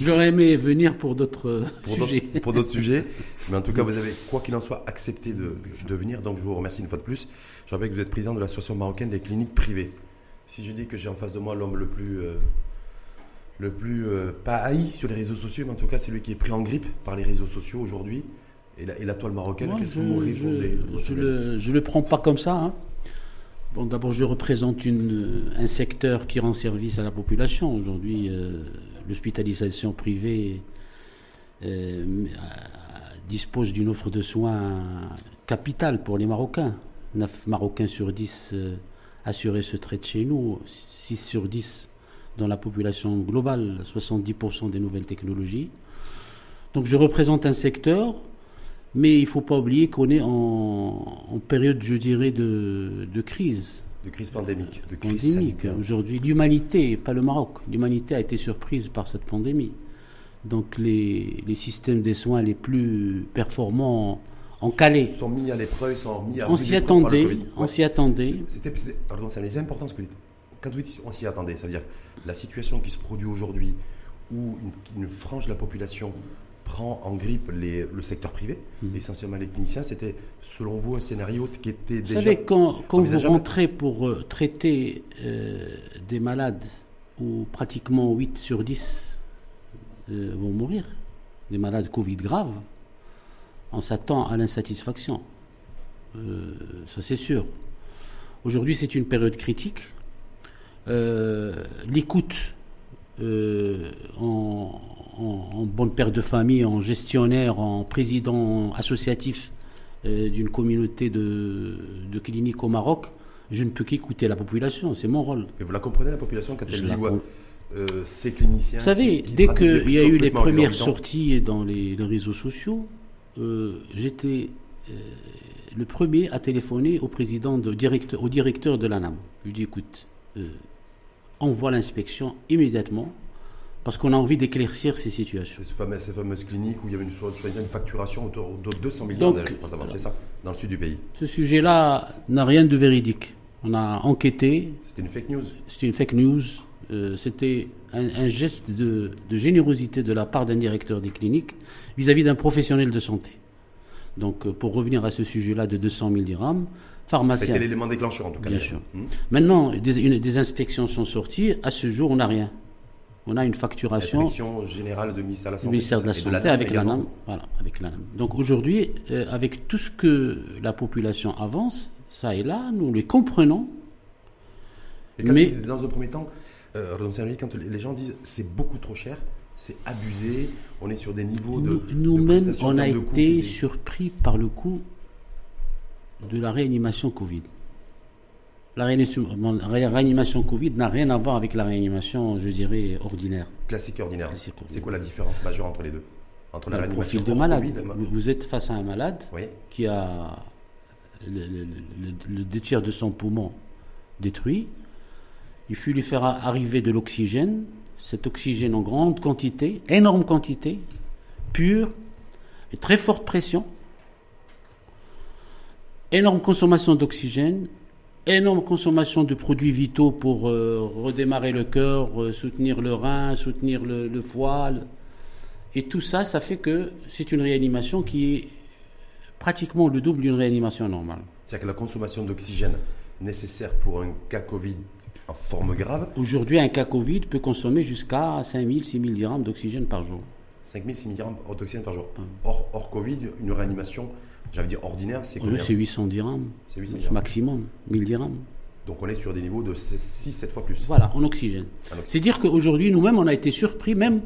J'aurais aimé venir pour d'autres sujets. Pour d'autres sujets. Mais en tout cas, vous avez, quoi qu'il en soit, accepté de, de, venir. Donc, je vous remercie une fois de plus. Je rappelle que vous êtes président de l'Association marocaine des cliniques privées. Si je dis que j'ai en face de moi l'homme le plus, euh, le plus euh, pas haï sur les réseaux sociaux, mais en tout cas, celui qui est pris en grippe par les réseaux sociaux aujourd'hui, et la, et la toile marocaine, qu'est-ce que vous Je ne le, je le prends pas comme ça. Hein. Bon, d'abord, je représente une, un secteur qui rend service à la population. Aujourd'hui, euh, l'hospitalisation privée euh, dispose d'une offre de soins capitale pour les Marocains. 9 Marocains sur 10 euh, assurés se traitent chez nous, 6 sur 10 dans la population globale, 70% des nouvelles technologies. Donc je représente un secteur, mais il ne faut pas oublier qu'on est en, période, je dirais, de crise. De crise pandémique, de crise pandémique. Aujourd'hui, l'humanité, pas le Maroc, l'humanité a été surprise par cette pandémie. Donc les, les systèmes des soins les plus performants en Calais. Ils sont mis à l'épreuve, ils sont mis à On s'y attendait, on s'y attendait. C'était, pardon, c'est important ce que vous dites. Quand vous dites on s'y attendait, ça veut dire la situation qui se produit aujourd'hui, où une, une frange de la population prend en grippe les, le secteur privé, mmh. essentiellement les cliniciens, c'était selon vous un scénario qui était déjà. Vous savez, quand, quand vous rentrez pour euh, traiter euh, des malades où pratiquement 8 sur 10 euh, vont mourir, des malades Covid graves, on s'attend à l'insatisfaction. Ça, c'est sûr. Aujourd'hui, c'est une période critique. L'écoute en, en, en, bonne père de famille, en gestionnaire, en président associatif euh, d'une communauté de, de cliniques au Maroc, je ne peux qu'écouter la population, c'est mon rôle. Et vous la comprenez, la population, quand elle dit euh, ces cliniciens Vous savez, qui, qui dès qu'il y a eu les premières sorties dans les, les réseaux sociaux, euh, j'étais euh, le premier à téléphoner au président de directeur, au directeur de l'ANAM. Je lui dis écoute, envoie l'inspection immédiatement parce qu'on a envie d'éclaircir ces situations. Ces fameuses, ces fameuses cliniques où il y avait une, une facturation autour de 200 millions d'euros, c'est ça, dans le sud du pays. Ce sujet-là n'a rien de véridique. On a enquêté. C'était une fake news. C'était une fake news. Euh, c'était un, un, geste de, de, générosité de la part d'un directeur des cliniques vis-à-vis d'un professionnel de santé. Donc, euh, pour revenir à ce sujet-là de 200 000 dirhams, pharmacien. C'était l'élément déclencheur en tout cas. Bien sûr. Mmh. Maintenant, des, une, des, inspections sont sorties. À ce jour, on n'a rien. On a une facturation. Inspection générale de ministère de la Santé. ministère de la Santé de avec l'ANAM. Voilà, avec l'ANAM. Donc aujourd'hui, euh, avec tout ce que la population avance, ça et là, nous les comprenons. Et mais dans un premier temps, euh, quand les gens disent c'est beaucoup trop cher, c'est abusé, on est sur des niveaux de. Nous-mêmes, on a été surpris par le coût de la réanimation Covid. La réanimation, la réanimation Covid n'a rien à voir avec la réanimation, je dirais, ordinaire. Classique et ordinaire. C'est quoi la différence majeure entre les deux? Entre la le profil de malade. COVID, vous êtes face à un malade oui. qui a le, le, le, le deux tiers de son poumon détruit il fut lui faire arriver de l'oxygène, cet oxygène en grande quantité, énorme quantité, pur, et très forte pression, énorme consommation d'oxygène, énorme consommation de produits vitaux pour euh, redémarrer le cœur, euh, soutenir le rein, soutenir le, le foie. Le... Et tout ça, ça fait que c'est une réanimation qui est pratiquement le double d'une réanimation normale. C'est-à-dire que la consommation d'oxygène nécessaire pour un cas Covid en forme grave. Aujourd'hui, un cas Covid peut consommer jusqu'à 5 000, 6 000 dirhams d'oxygène par jour. 5 000, 6 000 dirhams d'oxygène par jour. Hors, hors Covid, une réanimation, j'allais dire ordinaire, c'est combien C'est 800 dirhams. C'est 800 dirhams. Maximum, 1000 dirhams. Donc on est sur des niveaux de 6-7 fois plus. Voilà, en oxygène. oxygène. C'est dire qu'aujourd'hui, nous-mêmes, on a été surpris, même,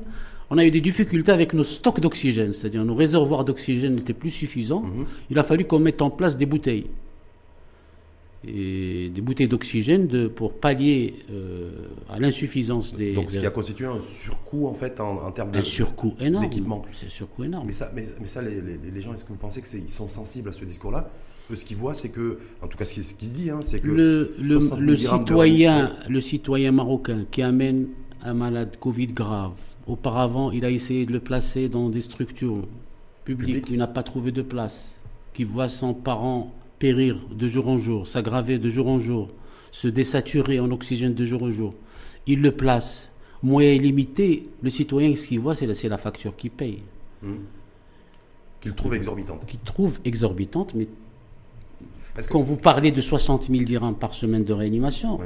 on a eu des difficultés avec nos stocks d'oxygène, c'est-à-dire nos réservoirs d'oxygène n'étaient plus suffisants. Mm -hmm. Il a fallu qu'on mette en place des bouteilles et des bouteilles d'oxygène de, pour pallier euh, à l'insuffisance des. Donc, ce qui a constitué un surcoût en fait en, en termes de, un surcoût énorme. d'équipement. C'est un surcoût énorme. Mais ça, mais, mais ça les, les, les, gens, est-ce que vous pensez qu'ils sont sensibles à ce discours-là? Eux, ce qu'ils voient, c'est que, en tout cas, ce qui, se dit, hein, c'est que le, le, le citoyen, de... le citoyen marocain qui amène un malade Covid grave. Auparavant, il a essayé de le placer dans des structures publiques. Public. Il n'a pas trouvé de place. Qui voit son parent périr de jour en jour, s'aggraver de jour en jour, se désaturer en oxygène de jour en jour. Il le place moyens limités, le citoyen, ce qu'il voit, c'est la, la, facture qui paye. Mmh. Qu'il trouve exorbitante. Qu'il trouve exorbitante, mais quand vous parlez de 60 000 dirhams par semaine de réanimation,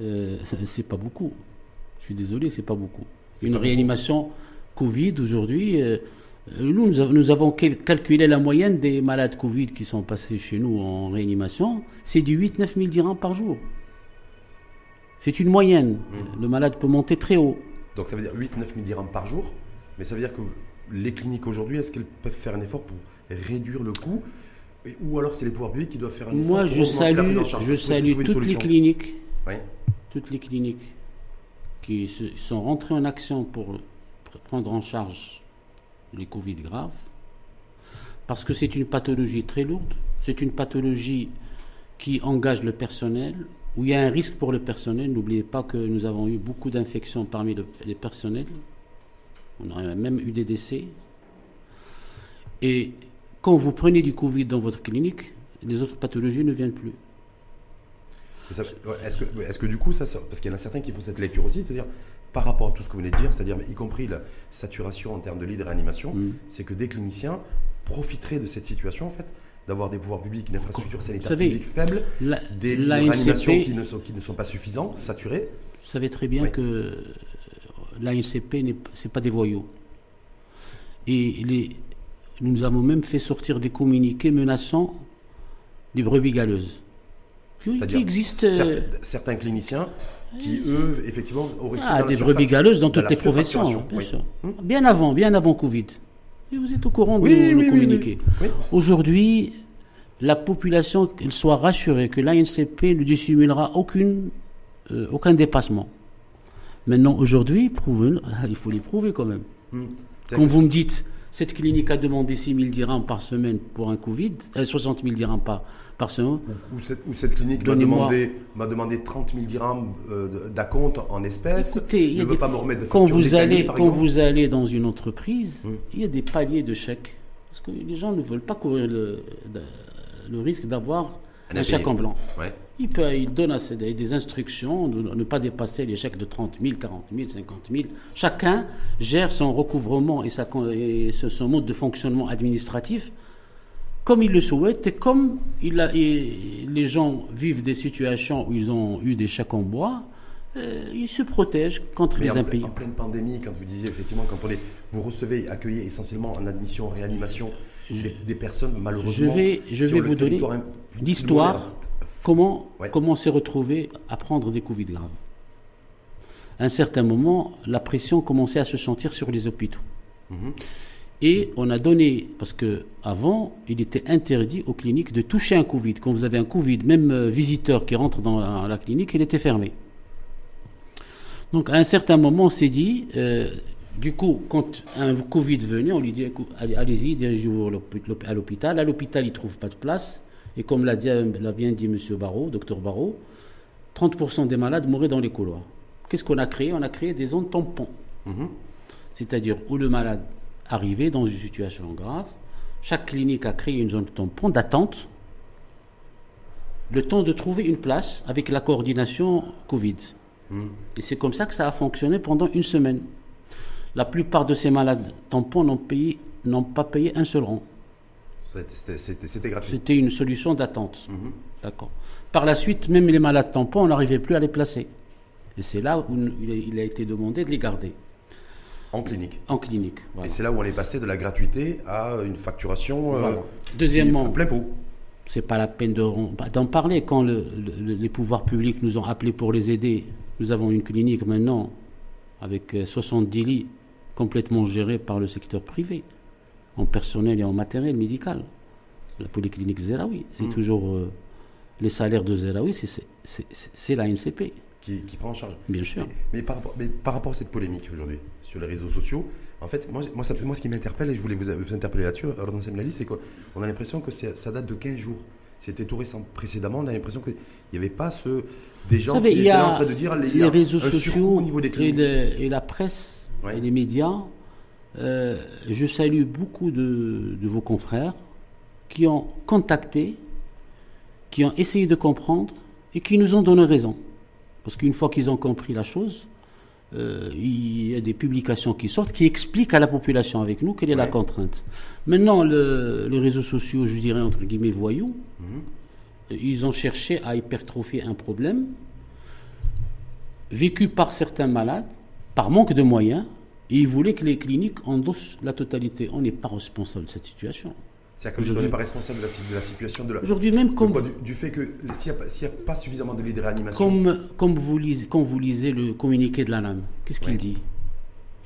euh, c'est pas beaucoup. Je suis désolé, c'est pas beaucoup. Une réanimation Covid aujourd'hui, euh, nous, nous avons calculé la moyenne des malades Covid qui sont passés chez nous en réanimation, c'est du 8-9 000 dirhams par jour. C'est une moyenne. Mmh. Le malade peut monter très haut. Donc ça veut dire 8-9 000 dirhams par jour, mais ça veut dire que les cliniques aujourd'hui, est-ce qu'elles peuvent faire un effort pour réduire le coût? Ou alors c'est les pouvoirs publics qui doivent faire un effort Moi, je salue, je salue toutes les cliniques, toutes les cliniques qui sont rentrées en action pour prendre en charge les Covid graves, parce que c'est une pathologie très lourde, c'est une pathologie qui engage le personnel, où il y a un risque pour le personnel. N'oubliez pas que nous avons eu beaucoup d'infections parmi les personnels. On a même eu des décès. Et quand vous prenez du Covid dans votre clinique, les autres pathologies ne viennent plus. Est-ce que, est que, du coup, ça, parce qu'il y en a certains qui font cette lecture aussi, c'est-à-dire par rapport à tout ce que vous venez de dire, c'est-à-dire y compris la saturation en termes de lits de réanimation, mm. c'est que des cliniciens profiteraient de cette situation en fait, d'avoir des pouvoirs publics, une infrastructure sanitaire publique faible, des lits de réanimation qui ne, sont, qui ne sont pas suffisants, saturés. Vous savez très bien que l'ANCP, ce n'est pas des voyous. Et les, nous avons même fait sortir des communiqués menaçant les brebis galeuses. Qui existe. Euh, certains, cliniciens qui, eux, effectivement, auraient ah, des brebis galeuses dans toutes les professions, bien sûr. Hmm bien avant, bien avant Covid. Et vous êtes au courant de nos, communiqués. Aujourd'hui, la population, qu'elle soit rassurée que l'ANCP ne dissimulera aucune, euh, aucun dépassement. Maintenant, aujourd'hui, il faut les prouver quand même. Hmm. Quand vous me dites, cette clinique a demandé 6 000 dirhams par semaine pour un Covid, 60 000 dirhams par, par semaine. Ou cette, clinique m'a demandé, demandé 30 000 dirhams euh, d'acompte en espèces. Écoutez, ne veut pas me remettre de quand vous allez Quand vous allez dans une entreprise, il y a des paliers de chèques. Parce que les gens ne veulent pas courir le, le risque d'avoir un, chèque en blanc. Il, peut, il donne des, des instructions de ne pas dépasser les chèques de 30 000, 40 000, 50 000. Chacun gère son recouvrement et, sa, et son mode de fonctionnement administratif comme il le souhaite et comme il a, les gens vivent des situations où ils ont eu des chèques en bois, euh, ils se protègent contre les impayés. En pleine pandémie, quand vous disiez effectivement, quand on vous recevez, accueillez essentiellement en admission, en réanimation des, personnes malheureusement. Je vais, je vais vous donner l'histoire Comment, comment s'est retrouvé à prendre des Covid graves À un certain moment, la pression commençait à se sentir sur les hôpitaux. Mhm. Et on a donné, parce que avant, il était interdit aux cliniques de toucher un Covid. Quand vous avez un Covid, même euh, visiteur qui rentre dans la, clinique, il était fermé. Donc à un certain moment, on s'est dit, euh, du coup, quand un Covid venait, on lui dit, allez-y, dirigez-vous à l'hôpital. À l'hôpital, il ne trouve pas de place. Et comme l'a bien dit M. Barrault, docteur Barrault, 30% des malades mouraient dans les couloirs. Qu'est-ce qu'on a créé? On a créé des zones tampons. Mhm. C'est-à-dire où le malade arrivait dans une situation grave, chaque clinique a créé une zone tampon d'attente, le temps de trouver une place avec la coordination Covid. Mhm. Et c'est comme ça que ça a fonctionné pendant une semaine. La plupart de ces malades tampons n'ont pas payé un seul rang. C'était gratuit. C'était une solution d'attente. D'accord. Par la suite, même les malades tampons, on n'arrivait plus à les placer. Et c'est là où il a été demandé de les garder. En clinique. En clinique. Et c'est là où on est passé de la gratuité à une facturation. Euh, Deuxièmement, plein pot. C'est pas la peine d'en parler quand les pouvoirs publics nous ont appelés pour les aider. Nous avons une clinique maintenant avec 70 euh, lits complètement gérés par le secteur privé en personnel et en matériel médical. La polyclinique Zeraoui, c'est hmm. toujours euh, les salaires de Zeraoui, c'est la NCP. Qui, prend en charge. Bien sûr. Mais, par, rapport, à cette polémique aujourd'hui sur les réseaux sociaux, en fait, moi, moi, ça, moi ce qui m'interpelle, et je voulais vous, vous interpeller là-dessus, c'est qu'on a l'impression que ça date de 15 jours. C'était tout récent. Précédemment, on a l'impression qu'il n'y avait pas ce, des gens qui étaient en train de dire les, réseaux sociaux au niveau des cliniques. Et, la presse et les médias euh, je salue beaucoup de, vos confrères qui ont contacté, qui ont essayé de comprendre et qui nous ont donné raison. Parce qu'une fois qu'ils ont compris la chose, euh, il y a des publications qui sortent qui expliquent à la population avec nous quelle est la contrainte. Maintenant, les réseaux sociaux, je dirais entre guillemets voyous, mhm. ils ont cherché à hypertrophier un problème vécu par certains malades, par manque de moyens, et ils voulaient que les cliniques endossent la totalité. On n'est pas responsable de cette situation. C'est-à-dire que n'est pas responsable de la, situation de la. Aujourd'hui même, comme du, fait que s'il n'y a, pas suffisamment de lits de réanimation. Comme, comme vous lisez, quand vous lisez le communiqué de la NAM, qu'est-ce qu'il dit?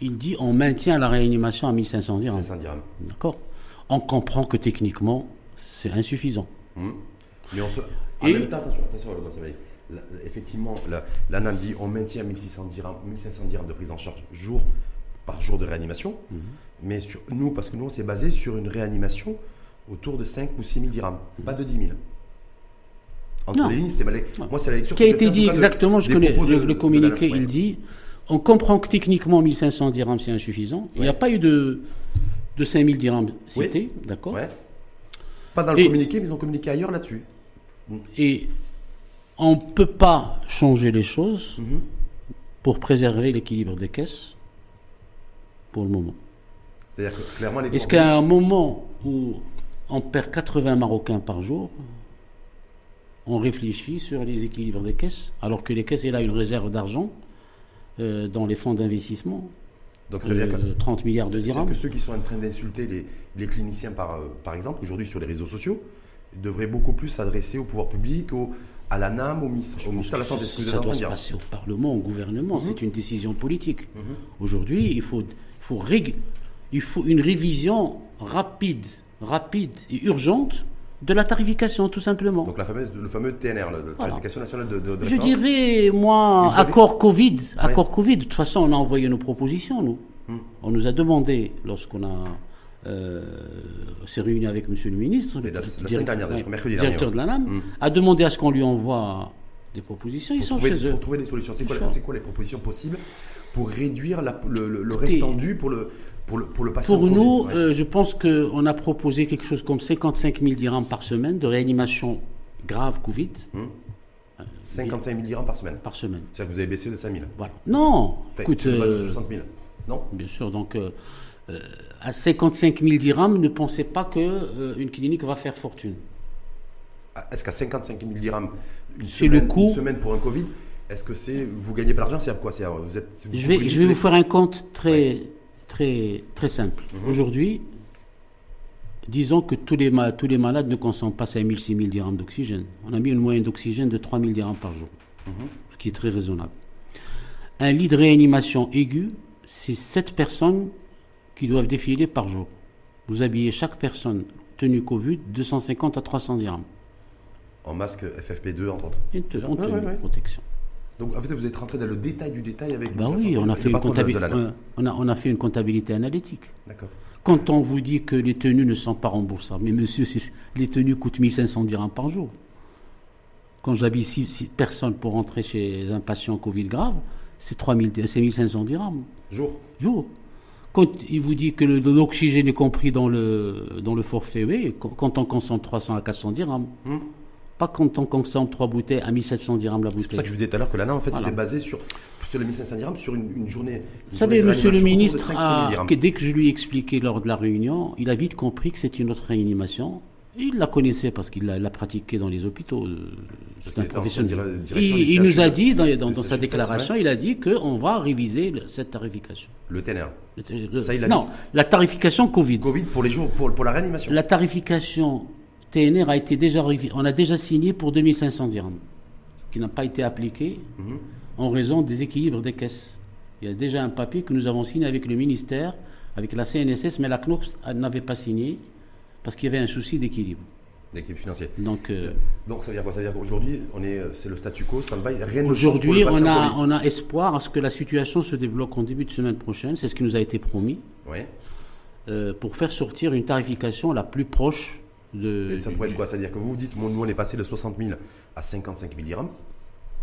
Il dit on maintient la réanimation à 1500 dirhams. 1500 dirhams. D'accord. On comprend que techniquement c'est insuffisant. Hum. Mais on se. En même temps, attention, attention, effectivement, la, la, NAM dit on maintient 1600 dirhams, 1500 dirhams de prise en charge jour par jour de réanimation. Mhm. Mais sur nous, parce que nous, on s'est basé sur une réanimation autour de 5 ou 6 000 dirhams, pas de 10 000. Entre les lignes, c'est Moi, c'est la lecture. Ce qui a été dit exactement, je connais le, communiqué, il dit on comprend que techniquement 1500 dirhams c'est insuffisant. Il n'y a pas eu de, de 5000 dirhams cités, d'accord Pas dans le communiqué, mais ils ont communiqué ailleurs là-dessus. Et on ne peut pas changer les choses mhm. pour préserver l'équilibre des caisses pour le moment. C'est-à-dire que clairement, les Est-ce qu'à un moment où on perd 80 Marocains par jour, on réfléchit sur les équilibres des caisses, alors que les caisses, il a une réserve d'argent euh, dans les fonds d'investissement. Donc ça veut dire que 30 milliards de dirhams. que ceux qui sont en train d'insulter les, cliniciens, par, euh, par exemple, aujourd'hui sur les réseaux sociaux, devraient beaucoup plus s'adresser au pouvoir public, au, à la NAM, au ministère, de la Santé. Ça, doit se passer au Parlement, au gouvernement. Mhm. C'est une décision politique. Mhm. Aujourd'hui, il faut, faut, il faut une révision rapide rapide et urgente de la tarification, tout simplement. Donc la fameuse, le fameux TNR, la tarification nationale de, de, Je dirais, moi, accord Covid. Accord Covid. De toute façon, on a envoyé nos propositions, nous. Hmm. On nous a demandé, lorsqu'on a euh, s'est réuni avec M. le ministre, la, la semaine dernière, mercredi directeur de la NAM, hmm. a demandé à ce qu'on lui envoie des propositions. Ils sont chez eux. Pour trouver des solutions. C'est quoi, quoi, les propositions possibles pour réduire le, le, reste tendu pour le, pour le, pour le Pour nous, euh, je pense qu'on a proposé quelque chose comme 55 000 dirhams par semaine de réanimation grave Covid. 55 000 dirhams par semaine. Par semaine. C'est-à-dire que vous avez baissé de 5 000. Voilà. Non. écoute, euh, 60 000. Non. Bien sûr. Donc, euh, euh, à 55 000 dirhams, ne pensez pas que une clinique va faire fortune. Ah, est-ce qu'à 55 000 dirhams une semaine, le coût, une semaine pour un Covid, est-ce que c'est vous gagnez pas l'argent C'est quoi C'est vous êtes. je vais, je vais vous faire un compte très très, très simple. Aujourd'hui, disons que tous les, tous les malades ne consomment pas 5 000, 6 000 dirhams d'oxygène. On a mis une moyenne d'oxygène de 3 000 dirhams par jour, ce qui est très raisonnable. Un lit de réanimation aiguë, c'est 7 personnes qui doivent défiler par jour. Vous habillez chaque personne tenue Covid 250 à 300 dirhams. En masque FFP2 entre autres. Et en tenue de protection. Donc en fait, vous êtes rentré dans le détail du détail avec. Ben oui, on a, fait une on, a, on a fait une comptabilité analytique. D'accord. Quand on vous dit que les tenues ne sont pas remboursables, mais monsieur, les tenues coûtent 1500 dirhams par jour. Quand j'habille 6 personnes pour rentrer chez un patient Covid grave, c'est 1500 dirhams. Jour Jour. Quand il vous dit que l'oxygène est compris dans le, dans le forfait, oui, quand on consomme 300 à 400 dirhams. Hum. Pas quand on consomme trois bouteilles à 1700 dirhams la bouteille. C'est pour ça que je vous disais tout à l'heure que l'ANA, en fait, c'était basé sur, sur les 1500 dirhams sur une, journée. vous savez, monsieur le ministre, dès que je lui ai expliqué lors de la réunion, il a vite compris que c'est une autre réanimation. Il la connaissait parce qu'il l'a pratiquée dans les hôpitaux. Euh, un professionnel. Il, nous a dit, dans, sa déclaration, il a dit qu'on va réviser cette tarification. Le TNR Ça, il a Non, la tarification Covid. Covid pour les jours, pour, pour la réanimation. La tarification TNR a été déjà on a déjà signé pour 2500 dirhams, qui n'a pas été appliqué mhm. en raison des équilibres des caisses. Il y a déjà un papier que nous avons signé avec le ministère, avec la CNSS, mais la CNOPS n'avait pas signé parce qu'il y avait un souci d'équilibre. D'équilibre financier. Donc, euh, Donc ça veut dire quoi? Ça veut dire qu'aujourd'hui, c'est le statu quo, rien ne Aujourd'hui, on a, on a espoir à ce que la situation se débloque en début de semaine prochaine, c'est ce qui nous a été promis, oui. Euh, pour faire sortir une tarification la plus proche et ça pourrait être quoi? C'est-à-dire que vous vous dites, nous on est passé de 60 000 à 55 000 dirhams,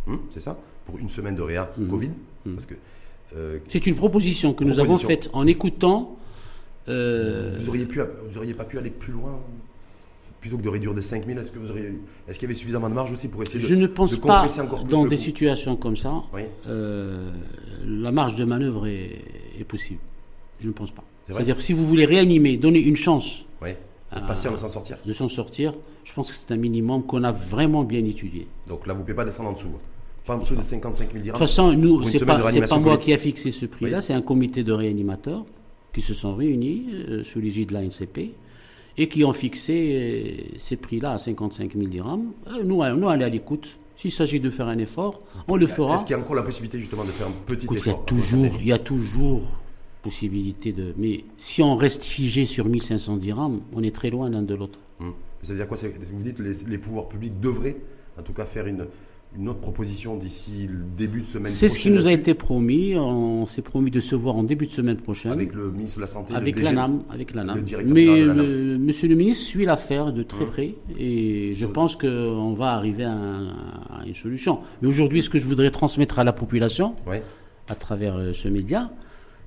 hum, c'est ça? Pour une semaine de réa mhm. Covid mhm. parce que, euh, C'est une proposition que nous avons faite en écoutant. Euh, vous n'auriez pas pu aller plus loin plutôt que de réduire de 5 000, est-ce que vous auriez, est-ce qu'il y avait suffisamment de marge aussi pour essayer de Je ne pense de pas, compresser encore plus dans des situations comme ça, Oui. euh, la marge de manœuvre est, est possible. Je ne pense pas. C'est-à-dire, si vous voulez réanimer, donner une chance Oui. Patient de s'en sortir. de s'en sortir, je pense que c'est un minimum qu'on a vraiment bien étudié. Donc là, vous ne pouvez pas descendre en dessous. Pas en dessous des 55 000 De dirhams. toute façon, nous, semaine de pas, moi qui a fixé ce prix-là, Oui. c'est un comité de réanimateurs qui se sont réunis euh, sous l'égide de la NCP et qui ont fixé euh, ces prix-là à 55 000 dirhams. Euh, nous, euh, nous, on est à l'écoute. S'il s'agit de faire un effort, on le fera. Est-ce qu'il y a encore la possibilité justement de faire un petit Écoute, il y a effort toujours, il y a toujours possibilité de. Mais si on reste figé sur 1500 dirhams, on est très loin l'un de l'autre. Hum. Ça veut dire quoi Vous dites que les, les pouvoirs publics devraient, en tout cas, faire une, une autre proposition d'ici le début de semaine C'est ce qui nous a été promis. On s'est promis de se voir en début de semaine prochaine. avec le ministre de la Santé, Avec l'ANAM, avec l'ANAM. Mais le- Monsieur le ministre suit l'affaire de très Hum. près et je pense qu'on va arriver à, un- à une solution. Mais aujourd'hui, ce que je voudrais transmettre à la population, Ouais. à travers euh, ce média,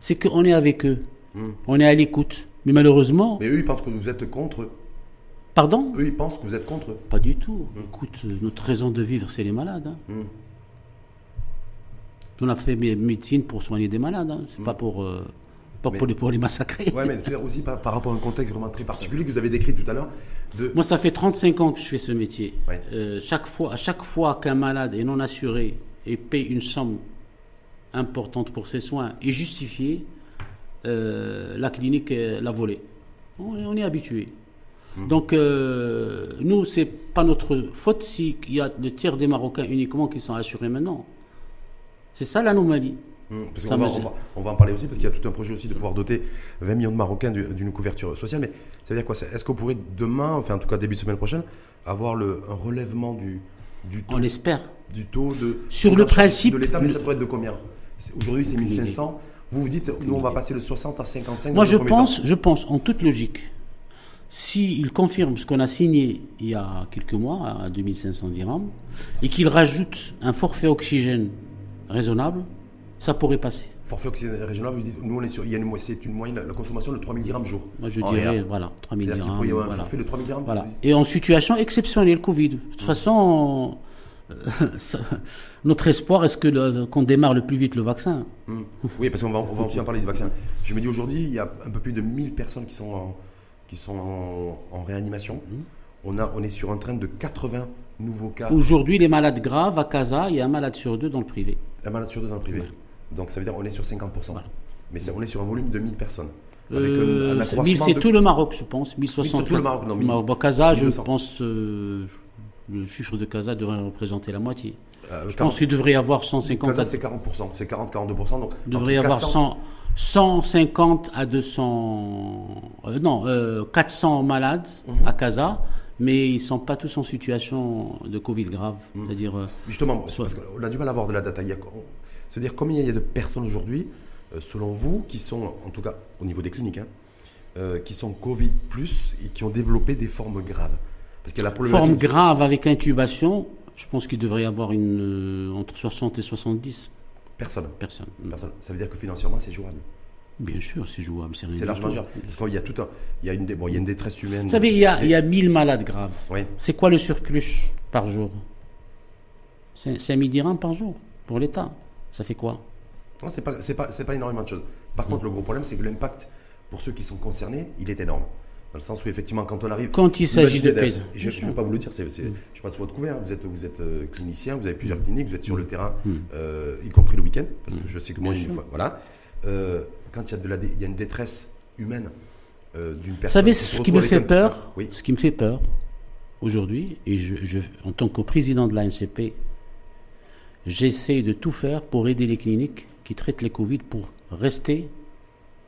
c'est qu'on est avec eux, Hum. on est à l'écoute. Mais malheureusement, Mais eux, ils pensent que vous êtes contre eux. pardon? Eux, ils pensent que vous êtes contre eux. Pas du tout. Écoute, euh, notre raison de vivre, c'est les malades. hein. Hum. On a fait mé- médecine pour soigner des malades, hein. c'est pas pour, euh, pas. Mais- pour, les, pour les massacrer. Ouais, mais c'est aussi par, par rapport à un contexte vraiment très particulier que vous avez décrit tout à l'heure. De... Moi, ça fait 35 ans que je fais ce métier. Ouais. Euh, chaque fois, à chaque fois qu'un malade est non assuré et paye une somme importante pour ses soins et justifiée, euh, la clinique l'a volé. On, est- on est habitué. Hmm. Donc, euh, nous, c'est pas notre faute s'il y a le tiers des Marocains uniquement qui sont assurés maintenant. C'est ça l'anomalie. Parce Ça qu'on va, me on va, on va en parler aussi, parce qu'il y a tout un projet aussi de pouvoir doter 20 millions de Marocains du- d'une couverture sociale. Mais ça veut dire quoi Est-ce qu'on pourrait demain, enfin en tout cas début de semaine prochaine, avoir le, un relèvement du, du, taux, On l'espère. du taux de. Sur le principe, De l'État, mais ça pourrait être de combien? Aujourd'hui, c'est Aucune 1500. Vous vous dites, nous, on va passer de 60 à 55 Moi, je temps. pense, je pense, en toute logique, s'il confirme ce qu'on a signé il y a quelques mois à 2500 dirhams et qu'il rajoute un forfait oxygène raisonnable, ça pourrait passer. Forfait oxygène régional, vous dites, nous, on est sur, il y a une, c'est une moyenne, la consommation de 3000 dirhams jour. Moi, je dirais, voilà, 3000 C'est-à-dire qu'il dirhams. pourrait y avoir un voilà. forfait de 3000 dirhams Voilà. vous dites Et en situation exceptionnelle, Covid. De toute façon, euh, notre espoir, est-ce que le- qu'on démarre le plus vite le vaccin Hum. Oui, parce qu'on va, on va aussi en parler du vaccin. Je me dis aujourd'hui, il y a un peu plus de 1000 personnes qui sont en, qui sont en, en réanimation. Hum. On, a, on est sur un train de 80 nouveaux cas. Aujourd'hui, les malades graves à Casa, il y a un malade sur deux dans le privé. Un malade sur deux dans le privé. Ouais. Donc ça veut dire qu'on est sur 50%. Voilà. Mais ça, on est sur un volume de 1000 personnes. Euh, c'est- accroissement 1000, c'est de- tout le Maroc, je pense. 1060. tout le Maroc, non, 1000. Maroc. Casa, je 1200. pense, euh, le chiffre de Casa devrait représenter la moitié. euh, Je 40. pense qu'il devrait y avoir 150. Casa, c'est 40%. C'est 40-42%. Donc, il devrait y avoir 400 100, 150 à 200. euh, non, euh, 400 malades Mhm. à Casa, mais ils ne sont pas tous en situation de Covid grave. Mhm. C'est-à-dire. euh, Justement, Soit- parce qu'on a du mal à avoir de la data. C'est-à-dire combien il y a de personnes aujourd'hui, euh, selon vous, qui sont, en tout cas au niveau des cliniques, hein, euh, qui sont Covid plus et qui ont développé des formes graves Parce qu'il y a la forme problématique. grave avec intubation, je pense qu'il devrait y avoir une, euh, entre 60 et 70 Personne. Personne. Ça veut dire que financièrement, c'est jouable. Bien sûr, c'est jouable. C'est largement jouable. Parce qu'il y a tout un, il y a une, bon, il y a une détresse humaine. Vous savez, il y a, il y a 1000 malades graves. Oui. C'est quoi le surplus par jour? C'est 5000 dirhams par jour pour l'État. Ça fait quoi Non, c'est pas, c'est pas, c'est pas énormément de choses. Par contre, le gros problème, c'est que l'impact pour ceux qui sont concernés, il est énorme. Dans le sens où, effectivement, quand on arrive. Quand il s'agit de paix. Je ne vais pas vous le dire, c'est, c'est- je passe votre couvert. Vous êtes, vous êtes euh, clinicien, vous avez plusieurs cliniques, vous êtes sur le terrain, euh, y compris le week-end, parce que je sais que moi, Bien une sûr. fois. Voilà. Euh, quand il y, a de la, il y a une détresse humaine d'une Vous personne. savez se ce qui me fait peur Oui. Ce qui me fait peur aujourd'hui, et je, je- en tant que président de l'ANCP, j'essaie de tout faire pour aider les cliniques qui traitent les Covid pour rester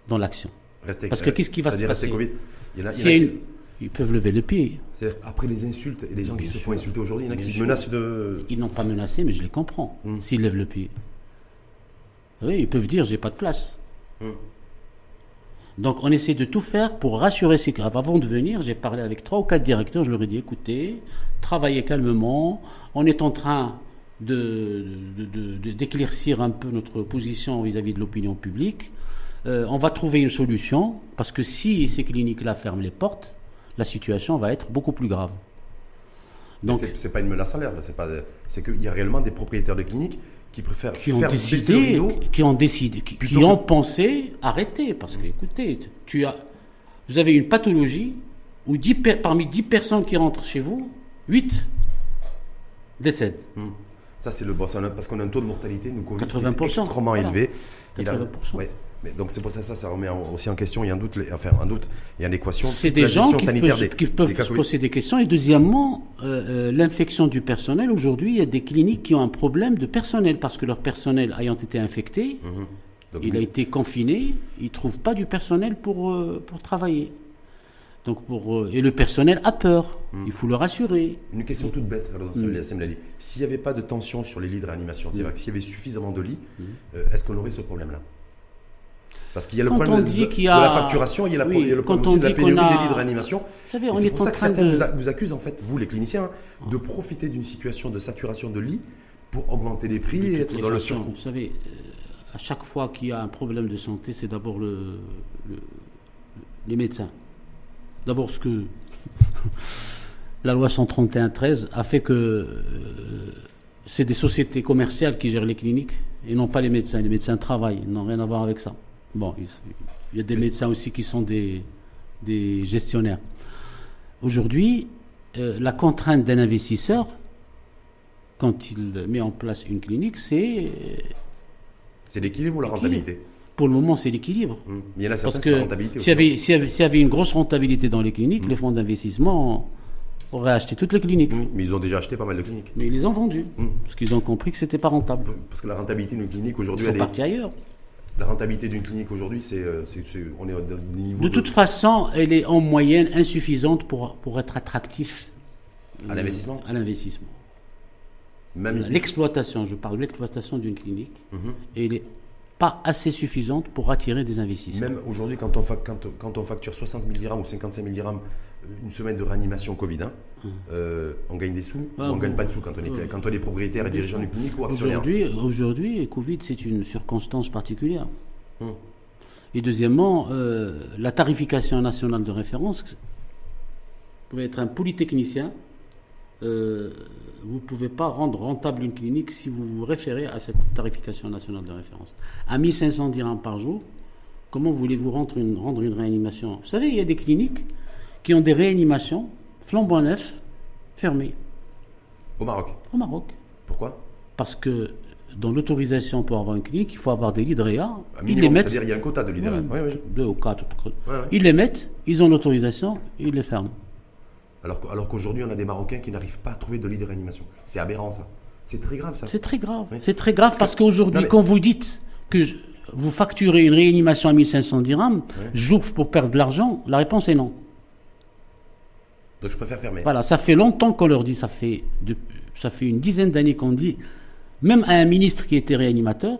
dans l'action. Parce que euh, qu'est-ce qui va se passer Covid? Il y en a, il y en S'il a y a qui- une- Ils peuvent lever le pied. c'est-à-dire, après les insultes et les gens qui se font insulter aujourd'hui, il y en a Bien qui sûr. menacent de. Ils n'ont pas menacé, mais je les comprends. Mm. S'ils lèvent le pied. Oui, ils peuvent dire j'ai pas de place. Mm. Donc on essaie de tout faire pour rassurer ces graves. Avant de venir, j'ai parlé avec trois ou quatre directeurs, je leur ai dit écoutez, travaillez calmement, on est en train de, de- de- de- d'éclaircir un peu notre position vis-à-vis de l'opinion publique. Euh, on va trouver une solution, parce que si ces cliniques-là ferment les portes, la situation va être beaucoup plus grave. Donc, c'est pas une menace à l'air, c'est qu'il y a réellement des propriétaires de cliniques qui préfèrent qui ont décidé, qui ont décidé, qui, ont pensé arrêter, parce que écoutez, tu as, vous avez une pathologie où 10 parmi 10 personnes qui rentrent chez vous, 8 décèdent. Hmm. Ça, c'est le bon, parce qu'on a un taux de mortalité, nous, Covid, 80%, extrêmement élevé. 80%. ouais. Mais donc c'est pour ça que ça, ça remet aussi en question, il y a un doute, enfin un doute, il y a une équation. C'est des gens qui peuvent, qui peuvent se poser des questions. Et deuxièmement, euh, euh, l'infection du personnel. Aujourd'hui, il y a des cliniques qui ont un problème de personnel parce que leur personnel ayant été infecté, mhm. il a été confiné, ils ne trouvent pas du personnel pour, euh, pour travailler. Donc pour, et le personnel a peur, mhm. il faut le rassurer. Une question toute bête, alors, dans mm. S'il n'y avait pas de tension sur les lits de réanimation, c'est-à-dire mm. s'il y avait suffisamment de lits, mm. est-ce qu'on aurait ce problème-là? Parce qu'il y a le problème de, la facturation, il y a, la, il y a le problème aussi de la pénurie des lits de réanimation. C'est pour ça que certains vous, accusent, en fait, vous les cliniciens, de profiter d'une situation de saturation de lits pour augmenter les prix et être dans le surcoût. Vous savez, euh, à chaque fois qu'il y a un problème de santé, c'est d'abord le, les médecins. D'abord ce que la loi 131-13 a fait que euh, c'est des sociétés commerciales qui gèrent les cliniques et non pas les médecins. Les médecins travaillent, ils n'ont rien à voir avec ça. Bon, il y a des médecins aussi qui sont des, des gestionnaires. Aujourd'hui, euh, la contrainte d'un investisseur, quand il met en place une clinique, c'est. C'est l'équilibre ou la rentabilité? Pour le moment, c'est l'équilibre. Hum. Il y en a Parce que rentabilité s'il y, avait, s'il y, avait, une grosse rentabilité dans les cliniques, hum. les fonds d'investissement auraient acheté toutes les cliniques. Hum. Mais ils ont déjà acheté pas mal de cliniques. Mais ils les ont vendues. Parce qu'ils ont compris que c'était pas rentable. Parce que la rentabilité d'une clinique aujourd'hui. Ils sont partis ailleurs. La rentabilité d'une clinique aujourd'hui, c'est, euh, on est au niveau. De, toute façon, elle est en moyenne insuffisante pour, pour être attractif. À l'investissement À l'investissement. L'exploitation, je parle de l'exploitation d'une clinique, elle n'est pas assez suffisante pour attirer des investisseurs. Même aujourd'hui, quand on, quand, quand on facture 60 000 dirhams ou 55 000 dirhams une semaine de réanimation Covid, hein. hum. euh, on gagne des sous on ne gagne pas de sous quand on est, quand on est propriétaire et dirigeant d'une clinique ou actionnaire Aujourd'hui, aujourd'hui Covid, c'est une circonstance particulière. Hum. Et deuxièmement, euh, la tarification nationale de référence, vous pouvez être un polytechnicien, euh, vous ne pouvez pas rendre rentable une clinique si vous vous référez à cette tarification nationale de référence. À 1500 dirhams par jour, comment voulez-vous rendre une, rendre une réanimation? Vous savez, il y a des cliniques qui ont des réanimations flambant neufs, fermées. Au Maroc Au Maroc. Pourquoi? Parce que dans l'autorisation pour avoir une clinique, il faut avoir des lits de réa. ils les mettent. C'est-à-dire il y a un quota de lits de réa. Deux ou quatre. Ils les mettent, ils ont l'autorisation, ils les ferment. Alors, alors qu'aujourd'hui, on a des Marocains qui n'arrivent pas à trouver de lits de réanimation. C'est aberrant ça. C'est très grave ça. C'est très grave. C'est très grave parce, qu'aujourd'hui, quand vous dites que vous facturez une réanimation à 1500 dirhams, j'ouvre pour perdre de l'argent, la réponse est non. Donc je préfère fermer. Voilà, ça fait longtemps qu'on leur dit, ça fait, ça fait une dizaine d'années qu'on dit, même à un ministre qui était réanimateur,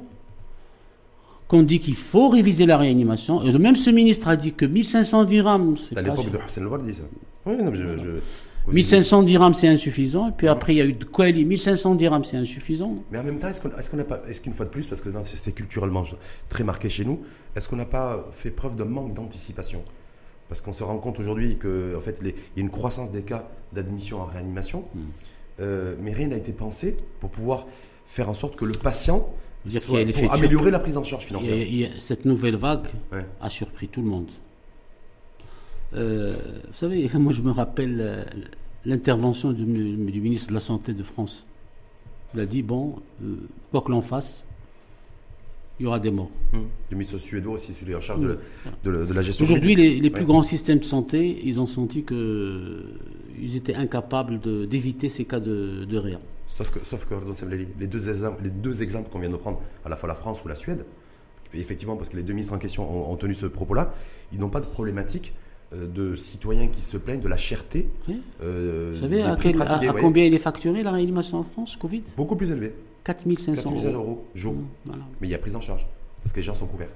qu'on dit qu'il faut réviser la réanimation. Et même ce ministre a dit que 1500 dirhams. C'est à l'époque de Hassan Louardi, ça. Oui, non, je, 1500 dirhams, c'est insuffisant. Et puis après, il y a eu de quoi 1500 dirhams, c'est insuffisant. Mais en même temps, est-ce qu'on n'a pas, est-ce qu'une fois de plus, parce que c'était culturellement très marqué chez nous, est-ce qu'on n'a pas fait preuve d'un manque d'anticipation? Parce qu'on se rend compte aujourd'hui qu'en en fait, il y a une croissance des cas d'admission en réanimation, hmm. euh, mais rien n'a été pensé pour pouvoir faire en sorte que le patient soit, pour améliorer la prise en charge financière. cette nouvelle vague a surpris tout le monde. Euh, vous savez, moi je me rappelle euh, l'intervention du, ministre de la Santé de France. Il a dit, bon, quoi que l'on fasse, il y aura des morts. Hum. Le ministre suédois aussi, celui en charge de, la, gestion. Aujourd'hui, les, plus grands systèmes de santé, ils ont senti qu'ils étaient incapables d'éviter ces cas de, de réa. Sauf que, sauf que les, deux exemples, les deux exemples qu'on vient de prendre, à la fois la France ou la Suède, effectivement, parce que les deux ministres en question ont, tenu ce propos-là, ils n'ont pas de problématique euh, de citoyens qui se plaignent de la cherté. Euh, Vous savez à, combien il est facturé la réanimation en France, Covid? Beaucoup plus élevé. 4500 euros. euros jour. Mmh, Mais il y a prise en charge, parce que les gens sont couverts.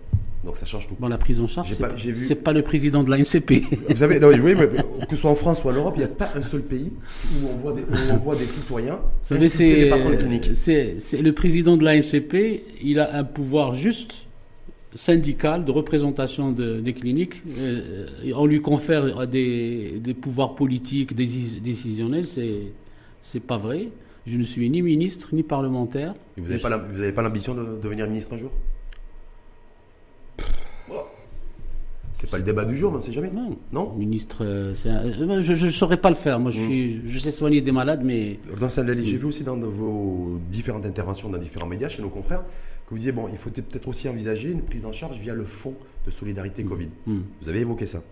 Donc ça change tout. Bon, la prise en charge, c'est pas, pas, le président de la NCP. Vous savez, oui, mais, que ce soit en France ou en Europe, il n'y a pas un seul pays où on voit des, on voit des citoyens c'est des patrons de clinique. C'est le président de la NCP, il a un pouvoir juste syndicale de représentation des cliniques. Euh, on lui confère des, pouvoirs politiques, décisionnels. C'est c'est pas vrai. Je ne suis ni ministre ni parlementaire. vous n'avez pas l'ambition de devenir ministre un jour? C'est pas le débat du jour, on ne sait jamais. Non. Non? Ministre, euh, euh, je ne saurais pas le faire. Moi, je, hmm. suis, je sais soigner des malades, mais. Dans j'ai vu aussi dans vos différentes interventions dans différents médias, chez nos confrères, que vous disiez, bon, il faut peut-être aussi envisager une prise en charge via le fonds de solidarité hmm. Covid. Hmm. Vous avez évoqué ça.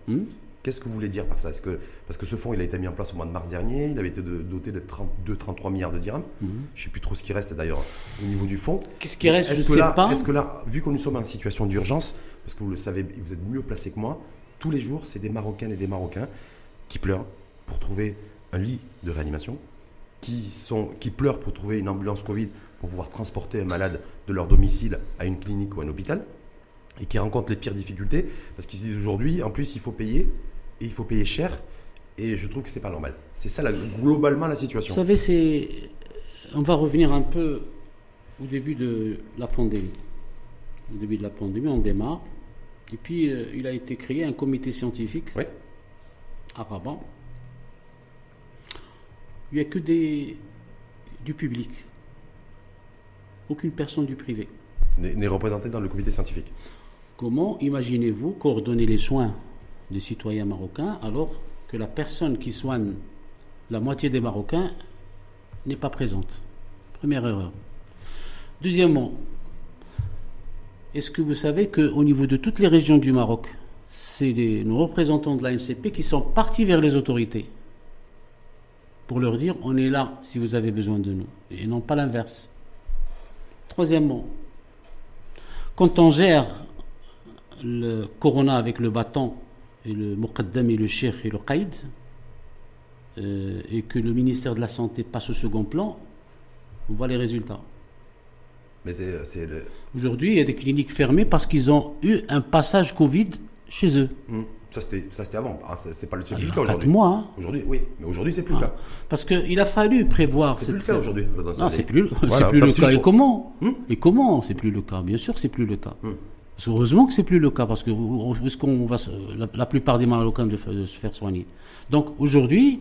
Qu'est-ce que vous voulez dire par ça? Que, Parce que ce fonds, il a été mis en place au mois de mars dernier, il avait été doté de 32-33 milliards de dirhams. Je ne sais plus trop ce qui reste d'ailleurs au niveau du fonds. Qu'est-ce qui reste Je sais pas. Est-ce que là, vu que nous sommes en situation d'urgence, parce que vous le savez, vous êtes mieux placé que moi. Tous les jours, c'est des Marocaines et des Marocains qui pleurent pour trouver un lit de réanimation, qui, sont, qui pleurent pour trouver une ambulance Covid pour pouvoir transporter un malade de leur domicile à une clinique ou à un hôpital, et qui rencontrent les pires difficultés, parce qu'ils se disent aujourd'hui, en plus, il faut payer, et il faut payer cher, et je trouve que c'est pas normal. C'est ça, globalement, la situation. Vous savez, c'est... On va revenir un peu au début de la pandémie. Au début de la pandémie, on démarre. Et puis, euh, il a été créé un comité scientifique à Rabat. Il n'y a que des, du public, aucune personne du privé. N'est représenté dans le comité scientifique. Comment imaginez-vous coordonner les soins des citoyens marocains alors que la personne qui soigne la moitié des Marocains n'est pas présente? Première erreur. Deuxièmement, est-ce que vous savez qu'au niveau de toutes les régions du Maroc, c'est nos représentants de la NCP qui sont partis vers les autorités pour leur dire on est là si vous avez besoin de nous, et non pas l'inverse. Troisièmement, quand on gère le corona avec le bâton et le muqaddam et le cheikh et le qaïd, euh, et que le ministère de la Santé passe au second plan, on voit les résultats. Mais c'est, Aujourd'hui, il y a des cliniques fermées parce qu'ils ont eu un passage Covid chez eux. Hmm. Ça, c'était, ça, c'était avant. Ah, c'est, pas le seul cas aujourd'hui. mois. Hein. Aujourd'hui, oui. Mais aujourd'hui, c'est plus le ah. cas. Parce qu'il a fallu prévoir. C'est plus le cas aujourd'hui. Non, c'est plus, c'est plus le cas. Et comment hmm Et comment c'est plus le cas? Bien sûr que c'est plus le cas. Hmm. heureusement que c'est plus le cas parce que où est-ce qu'on va la, plupart des Marocains de, de se faire soigner? Donc aujourd'hui,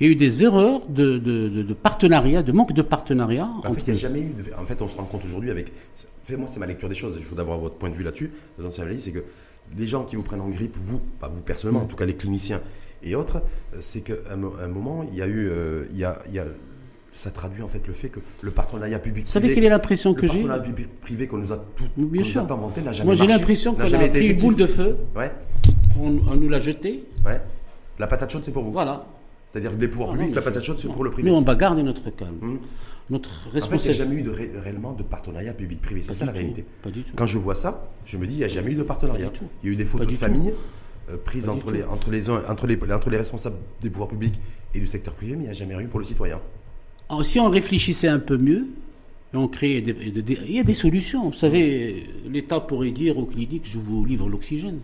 il y a eu des erreurs de, de, partenariat, de manque de partenariat. En fait, il n'y a jamais eu. En fait, on se rend compte aujourd'hui avec. Fais-moi, c'est ma lecture des choses. Je voudrais avoir votre point de vue là-dessus. c'est que les gens qui vous prennent en grippe, vous, pas vous personnellement, en tout cas les cliniciens et autres, euh, c'est qu'à un, moment, il y a eu, euh, il, y a, il y a, ça traduit en fait le fait que le partenariat public. Vous savez quelle est l'impression que j'ai Le partenariat public privé qu'on nous a tout, Bien nous a inventé n'a jamais Moi, j'ai l'impression qu'on a pris une boule de feu. Ouais. On, on nous l'a jeté. Ouais. La patate chaude, c'est pour vous. Voilà. C'est-à-dire les pouvoirs publics, la patate chaude, c'est pour le privé. Nous, on va garder notre calme. Hmm. Notre responsabilité. En fait, il n'y a jamais eu de réellement de partenariat public-privé. C'est ça la réalité. Pas du tout. Quand je vois ça, je me dis, il n'y a jamais eu de partenariat. Il y a eu des photos de famille euh, prises entre les, entre, les, entre, les, entre les responsables des pouvoirs publics et du secteur privé, mais il n'y a jamais eu pour le citoyen. si on réfléchissait un peu mieux, on crée des, il y a des solutions. Vous savez, l'État pourrait dire aux cliniques, je vous livre l'oxygène.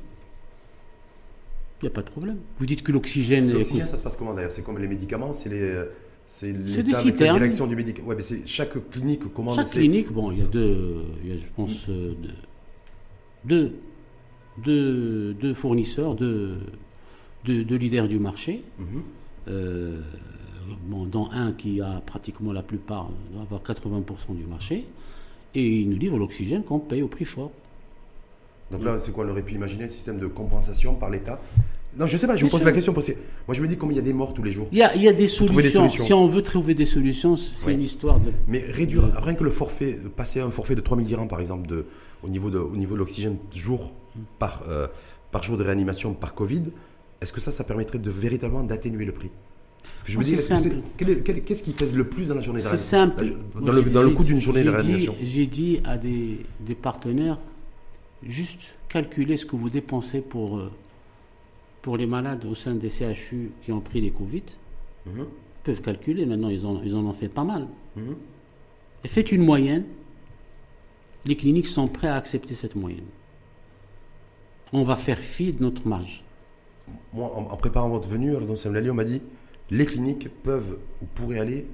Il n'y a pas de problème. Vous dites que l'oxygène. L'oxygène, ça se passe comment d'ailleurs? C'est comme les médicaments, c'est les. C'est la direction du médicament. Ouais, mais c'est chaque clinique commande. Chaque clinique, bon, il y a deux, il y a, je pense, euh, deux, deux, deux, fournisseurs, deux, deux, leaders du marché. Mhm. Euh, bon, dans un qui a pratiquement la plupart, doit avoir 80% du marché, et ils nous livrent l'oxygène qu'on paye au prix fort. Donc là, c'est quoi On aurait pu imaginer un système de compensation par l'État? Non, je sais pas, je vous pose la question. Parce que moi, je me dis combien il y a des morts tous les jours? Il y a, il y a des, solutions. Si on veut trouver des solutions, c'est une histoire de. Mais réduire, rien que le forfait, passer un forfait de 3000 dirhams, par exemple, de, au niveau de, au niveau de l'oxygène jour par, euh, par jour de réanimation par Covid, est-ce que ça, ça permettrait de véritablement d'atténuer le prix? Parce que je me dis, qu'est-ce qui pèse le plus dans la journée de réanimation? C'est simple. Dans, le, dans le coût d'une journée de réanimation J'ai dit à des, des partenaires juste calculer ce que vous dépensez pour, euh, pour les malades au sein des CHU qui ont pris les Covid. Mhm. Ils peuvent calculer, maintenant ils, ont, ils en ont fait pas mal. Mhm. Et faites une moyenne. Les cliniques sont prêts à accepter cette moyenne. On va faire fi de notre marge. Moi, en, préparant votre venue, on m'a dit les cliniques peuvent ou pourraient aller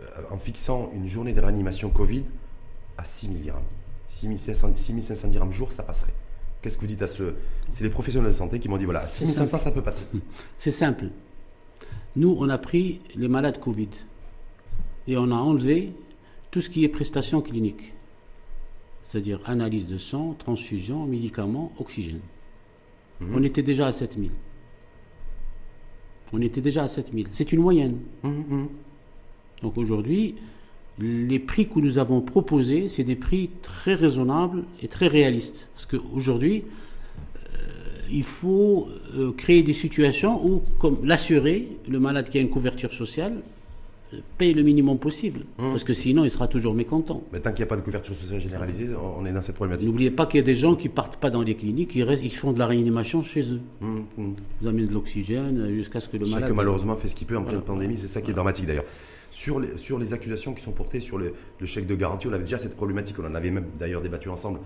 euh, en fixant une journée de réanimation Covid à 6 milliards. 6500, 6500 dirhams jour, ça passerait. Qu'est-ce que vous dites à ce. C'est les professionnels de santé qui m'ont dit voilà, 6500, ça peut passer. C'est simple. Nous, on a pris les malades Covid et on a enlevé tout ce qui est prestations cliniques, c'est-à-dire analyse de sang, transfusion, médicaments, oxygène. Mhm. On était déjà à 7000. On était déjà à 7000. C'est une moyenne. Mhm, mhm. Donc aujourd'hui, les prix que nous avons proposés, c'est des prix très raisonnables et très réalistes. Parce qu'aujourd'hui, euh, il faut euh, créer des situations où, comme l'assuré, le malade qui a une couverture sociale, euh, paye le minimum possible. Mmh. Parce que sinon, il sera toujours mécontent. Mais tant qu'il n'y a pas de couverture sociale généralisée, on est dans cette problématique. N'oubliez pas qu'il y a des gens qui ne partent pas dans les cliniques, ils, restent, ils font de la réanimation chez eux. Mmh, mmh. Ils amènent de l'oxygène jusqu'à ce que le malade. Chacun malheureusement fait ce qu'il peut en pleine pandémie, c'est ça qui est dramatique d'ailleurs. Sur les, sur les accusations qui sont portées sur le, chèque de garantie, on avait déjà cette problématique, on en avait même d'ailleurs débattu ensemble.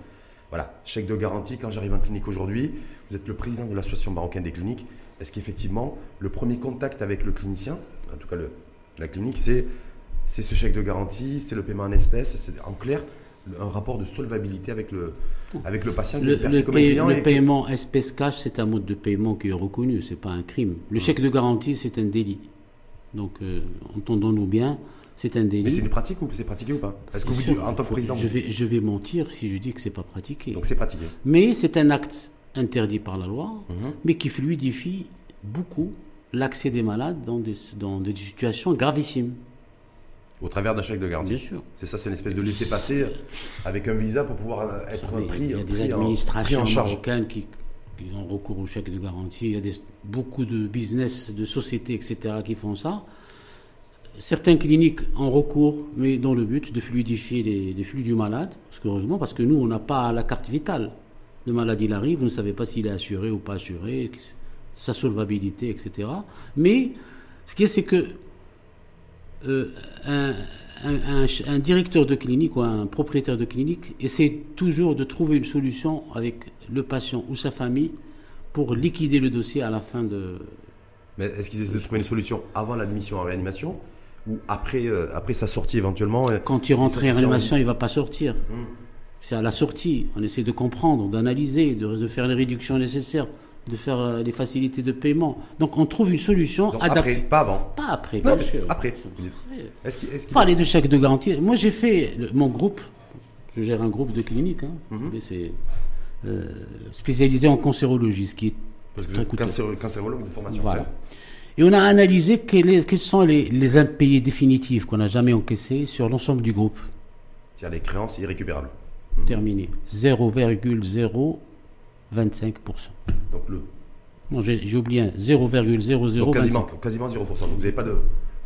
Voilà, chèque de garantie, quand j'arrive en clinique aujourd'hui, vous êtes le président de l'association marocaine des cliniques. Est-ce qu'effectivement, le premier contact avec le clinicien, en tout cas le, la clinique, c'est c'est ce chèque de garantie, c'est le paiement en espèces, c'est en clair un rapport de solvabilité avec le, avec le patient. Le, le, paiement espèce cash, c'est un mode de paiement qui est reconnu, c'est pas un crime. Le mmh. chèque de garantie, c'est un délit. Donc, euh, entendons-nous bien, c'est un délit. Mais c'est une pratique ou c'est pratiqué ou pas? Est-ce que vous, en tant que président, je vais, je vais mentir si je dis que c'est pas pratiqué. Donc c'est pratiqué. Mais c'est un acte interdit par la loi, mhm. mais qui fluidifie beaucoup l'accès des malades dans des, dans des situations gravissimes. Au travers d'un chèque de garantie. Bien sûr. C'est ça, c'est une espèce de laisser-passer avec un visa pour pouvoir être pris, il y a des administrations en, marocaines qui, qui ont recours au chèque de garantie. Il y a beaucoup de business, de sociétés, etc., qui font ça. Certaines cliniques ont recours, mais dans le but de fluidifier les, flux du malade, parce que heureusement, parce que nous, on n'a pas la carte vitale. Le malade, il arrive, vous ne savez pas s'il est assuré ou pas assuré, sa solvabilité, etc. Mais ce qui est, c'est que euh, un, directeur de clinique ou un propriétaire de clinique essaie toujours de trouver une solution avec le patient ou sa famille pour liquider le dossier à la fin de. Mais est-ce qu'ils essaient de trouver une solution avant l'admission en réanimation ou après, euh, après sa sortie éventuellement euh, Quand il rentre en réanimation, il ne va pas sortir. Hmm. C'est à la sortie. On essaie de comprendre, d'analyser, de, de, faire les réductions nécessaires de faire euh, les facilités de paiement. Donc on trouve une solution adaptée. Après, pas avant. Pas après, bien sûr. Après. Est-ce Parler de chèque de garantie. Moi j'ai fait mon groupe. Je gère un groupe de cliniques. Hein, mhm. C'est euh, spécialisé en cancérologie, ce qui est Parce que cancérologue de formation. Voilà. Et on a analysé quels, quels sont les, les impayés définitifs qu'on n'a jamais encaissés sur l'ensemble du groupe. C'est-à-dire les créances irrécupérables. Terminé. 0,0 25%. Donc le... Non, j'ai oublié 0,00. Quasiment, quasiment 0%. Donc vous n'avez pas de,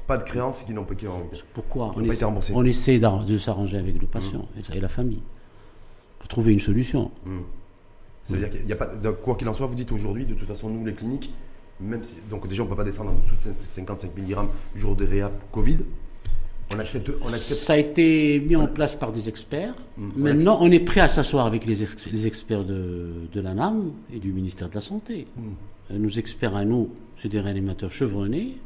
pas de créances qui n'ont pas, Pourquoi on, essaie, on essaie de s'arranger avec le patient mmh. et la famille pour trouver une solution. Mmh. Ça veut dire qu'il n'y a pas, quoi qu'il en soit, vous dites aujourd'hui, de toute façon, nous les cliniques, même si, donc déjà on ne peut pas descendre en dessous de 55 000 dirhams jour de réa Covid. On accepte, on accepte. Ça a été mis en place par des experts. Mm. Maintenant, on est prêt à s'asseoir avec les, les experts de, de l'ANAM et du ministère de la Santé. Mm. Euh, nos experts à nous, c'est des réanimateurs chevronnés.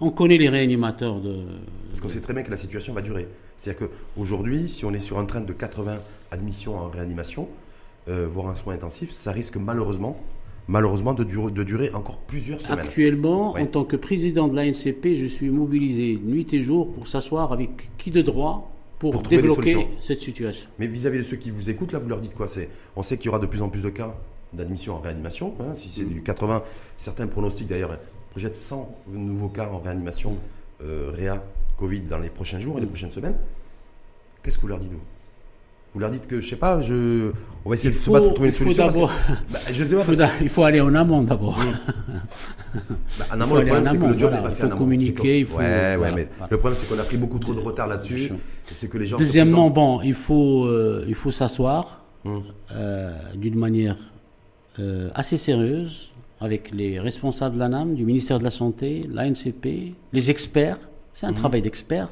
On connaît les réanimateurs de. Parce qu'on sait très bien que la situation va durer. C'est-à-dire qu'aujourd'hui, si on est sur un train de 80 admissions en réanimation, euh, voire un soin intensif, ça risque malheureusement malheureusement de durer, de durer encore plusieurs semaines. Actuellement, en tant que président de l'ANCP, je suis mobilisé nuit et jour pour s'asseoir avec qui de droit pour, débloquer cette situation. Mais vis-à-vis de ceux qui vous écoutent, là, vous leur dites quoi? On sait qu'il y aura de plus en plus de cas d'admission en réanimation. Hein, si c'est du 80, certains pronostics d'ailleurs projettent 100 nouveaux cas en réanimation euh, réa Covid dans les prochains jours et les prochaines semaines. Qu'est-ce que vous leur dites vous? Vous leur dites que, je sais pas, je... on va essayer de se battre pour trouver une solution. Bah, je sais pas, il, faut aller en amont d'abord. bah, en amont, le problème, c'est que le job n'est pas fait en amont. communiquer, il faut. Ouais, ouais, mais le problème, c'est qu'on a pris beaucoup trop de retard là-dessus. C'est que les gens. Deuxièmement, bon, il faut, euh, il faut s'asseoir hum. euh, d'une manière euh, assez sérieuse avec les responsables de l'ANAM, du ministère de la Santé, l'ANCP, les experts. C'est un hum. travail d'experts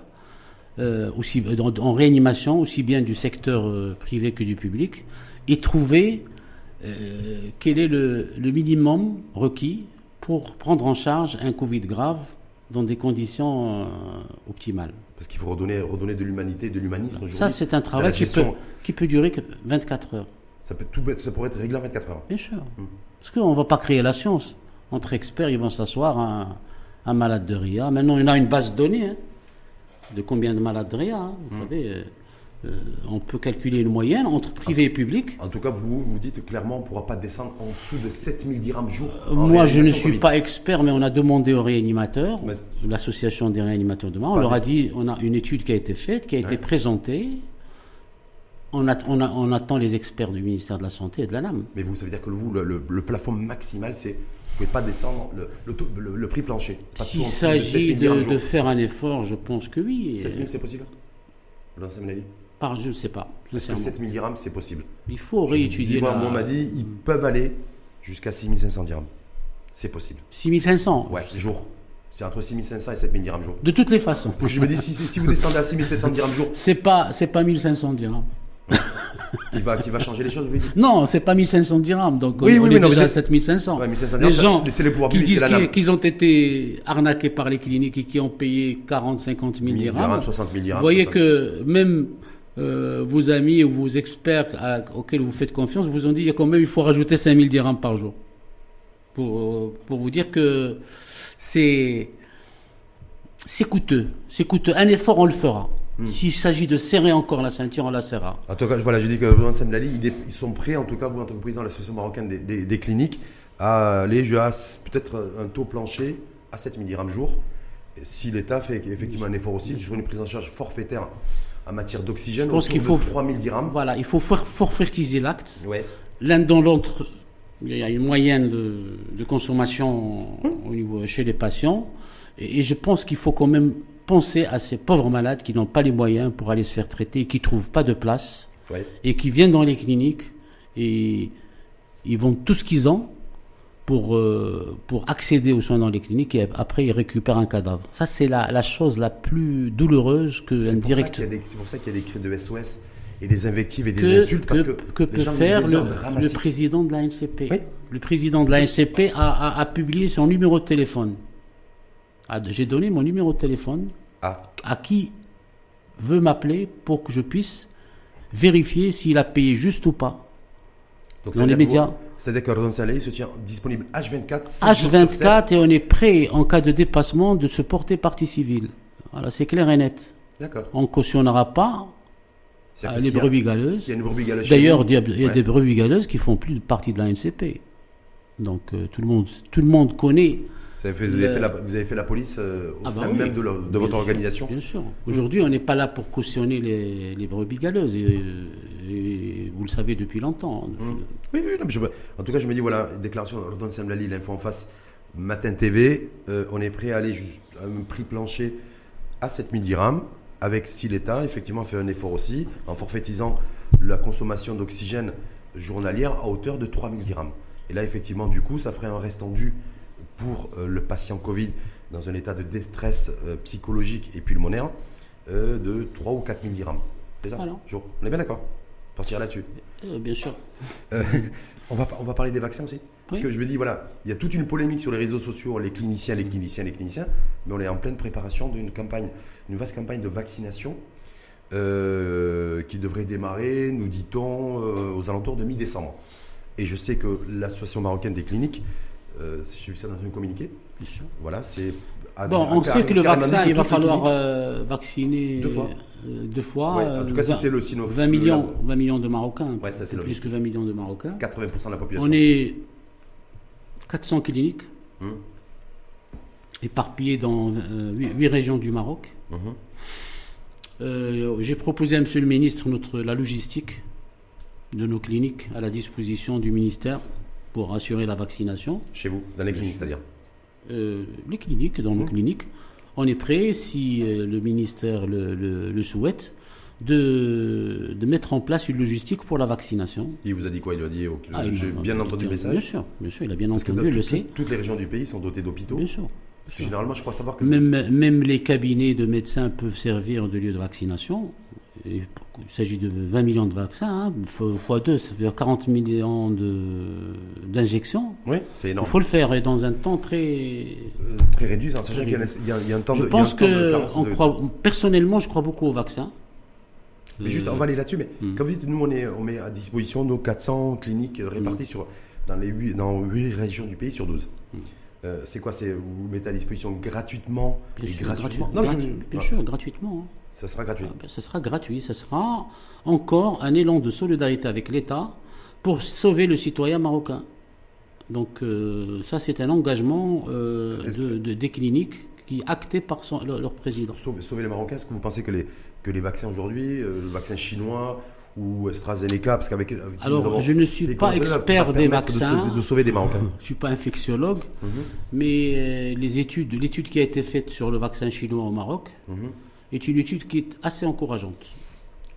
euh, aussi, en, réanimation, aussi bien du secteur euh, privé que du public, et trouver euh, quel est le, minimum requis pour prendre en charge un Covid grave dans des conditions optimales. Parce qu'il faut redonner, redonner de l'humanité, de l'humanisme. Ça, c'est un travail qui peut, qui peut durer 24 heures. Ça, peut tout, ça pourrait être réglé en 24 heures. Bien sûr. Parce qu'on ne va pas créer la science. Entre experts, ils vont s'asseoir, un, un, malade de RIA. Maintenant, on a une base de données hein, de combien de malades. Hein, vous savez, euh, euh, on peut calculer une moyenne entre privé et public. En tout cas, vous vous dites clairement on ne pourra pas descendre en dessous de 7000 dirhams jour. Moi, je ne suis pas expert, mais on a demandé aux réanimateurs, l'association des réanimateurs de Mar, on leur a dit on a une étude qui a été faite, qui a été présentée. On, on, attend les experts du ministère de la Santé et de la NAM. Mais vous, ça veut dire que vous, le, plafond maximal, c'est ne pouvez pas descendre le, le, prix plancher. S'il s'agit de, faire un effort, je pense que oui. 7000, c'est possible? Dans par, je ne sais pas. Est-ce que 7000 dirhams, c'est possible Il faut réétudier. Moi, on m'a dit, ils peuvent aller jusqu'à 6500 dirhams. C'est possible. 6500 Ouais, jour. C'est entre 6500 et 7000 dirhams jour. De toutes les façons. Parce que je me dis, si, si vous descendez à 6700 dirhams jour. C'est pas, c'est pas 1500 dirhams. qui, va, qui va changer les choses, vous dites Non, c'est pas 1500 dirhams, donc oui, on, oui, est déjà à 7500. Ouais, 1500 dirhams, les gens les qui disent qu'ils ont été arnaqués par les cliniques et qui ont payé 40, 50 000 dirhams. 60 000 dirhams. Vous voyez que même euh, vos amis ou vos experts auxquels vous faites confiance vous ont dit qu'il quand même il faut rajouter 5000 dirhams par jour. Pour, euh, pour vous dire que c'est coûteux. C'est coûteux. Un effort, on le fera. Hmm. S'il s'agit de serrer encore la ceinture, on la serrera. En tout cas, voilà, je dis que vous, Semlali, ils sont prêts, en tout cas, vous, en tant que président de l'association marocaine des, des, cliniques, à aller peut-être un taux plancher à 7000 dirhams jour. Si l'État fait effectivement un effort aussi sur une prise en charge forfaitaire en matière d'oxygène. Je pense qu'il faut 3000 dirhams. Voilà, il faut forfaitiser l'acte. L'un dans l'autre, il y a une moyenne de, consommation au niveau, chez les patients. Et, je pense qu'il faut quand même penser à ces pauvres malades qui n'ont pas les moyens pour aller se faire traiter, qui ne trouvent pas de place, et qui viennent dans les cliniques et ils vont tout ce qu'ils ont pour, euh, pour accéder aux soins dans les cliniques et après ils récupèrent un cadavre. Ça, c'est la, la chose la plus douloureuse que un directeur. C'est pour ça qu'il y a des cris de SOS et des invectives et des insultes. Parce que, que peut faire le, le, président de la NCP Le président de la NCP a, a, publié son numéro de téléphone. Ah, j'ai donné mon numéro de téléphone ah. à qui veut m'appeler pour que je puisse vérifier s'il a payé juste ou pas. Donc, dans les médias. C'est-à-dire que Saleh se tient disponible H24. H24 et on est prêt en cas de dépassement de se porter partie civile. Voilà, c'est clair et net. D'accord. On ne cautionnera pas les brebis galeuses. galeuses. D'ailleurs, il y a, des brebis galeuses qui font plus partie de la NCP. Donc euh, tout, le monde, tout le monde connaît vous avez, fait, la, police euh, au ah sein bah même de, votre organisation Bien sûr. Aujourd'hui, on n'est pas là pour cautionner les, brebis galeuses. Et, vous le savez depuis longtemps. Mmh. Oui, oui en tout cas, je me dis voilà, déclaration d'Ordon Semlali, l'info en face, Matin TV, euh, on est prêt à aller à un prix plancher à 7000 dirhams, avec si l'État, effectivement, fait un effort aussi, en forfaitisant la consommation d'oxygène journalière à hauteur de 3000 dirhams. Et là, effectivement, du coup, ça ferait un reste dû pour euh, le patient Covid dans un état de détresse euh, psychologique et pulmonaire euh, de 3 ou 4 000 dirhams. C'est ça jour. On est bien d'accord Partir là-dessus. bien sûr. on, va, on va parler des vaccins aussi Parce que je me dis, voilà, il y a toute une polémique sur les réseaux sociaux, les cliniciens, les cliniciens, les cliniciens, mais on est en pleine préparation d'une campagne, une vaste campagne de vaccination qui devrait démarrer, nous dit-on, aux alentours de mi-décembre. Et je sais que l'association marocaine des cliniques euh, si j'ai vu ça dans un communiqué. Voilà, c'est. Bon, on sait que le vaccin, il va falloir euh, vacciner deux fois. Euh, deux fois en tout cas, si c'est le Sinovac. 20 millions, 20 millions de Marocains. Ouais, ça, c'est plus que 20 millions de Marocains. 80% de la population. On est 400 cliniques hum. éparpillées dans 8, régions du Maroc. Hum. j'ai proposé à Monsieur le ministre notre, la logistique de nos cliniques à la disposition du ministère pour assurer la vaccination. Chez vous, dans les cliniques, c'est-à-dire euh, Les cliniques, dans nos mmh. cliniques. On est prêt, si euh, le ministère le, souhaite, de, de, mettre en place une logistique pour la vaccination. Il vous a dit quoi? Il a dit ah, J'ai bien entendu le message Bien sûr, bien sûr, il a bien entendu, il le sait. Toutes les régions du pays sont dotées d'hôpitaux Bien sûr. Parce que généralement, je crois savoir que. Même, même les cabinets de médecins peuvent servir de lieu de vaccination il s'agit de 20 millions de vaccins, hein, fois 2, ça veut dire 40 millions d'injections. Oui, c'est énorme. Il faut le faire et dans un temps très. Euh, très réduit, sachant qu'il y, a un temps je pense que, on croit, personnellement, je crois beaucoup au vaccin. Mais juste, on va aller là-dessus. Mais hmm. comme vous dites, nous, on, est, on met à disposition nos 400 cliniques réparties sur, dans, les 8, dans 8 régions du pays sur 12. Euh, c'est quoi vous mettez à disposition gratuitement Bien sûr, gratuitement? Non, bien sûr, gratuitement. Hein. Ça sera gratuit. Ah, ben, ça sera gratuit. Sera encore un élan de solidarité avec l'État pour sauver le citoyen marocain. Donc euh, ça, c'est un engagement euh, de, des cliniques qui est acté par leur, président. Sauver, les Marocains, est-ce que vous pensez que les, que les vaccins aujourd'hui, le vaccin chinois, ou AstraZeneca parce qu'avec alors je ne suis pas expert des vaccins de sauver, des Marocains je suis pas infectiologue mhm. mais euh, les études l'étude qui a été faite sur le vaccin chinois au Maroc mhm. Est une étude qui est assez encourageante.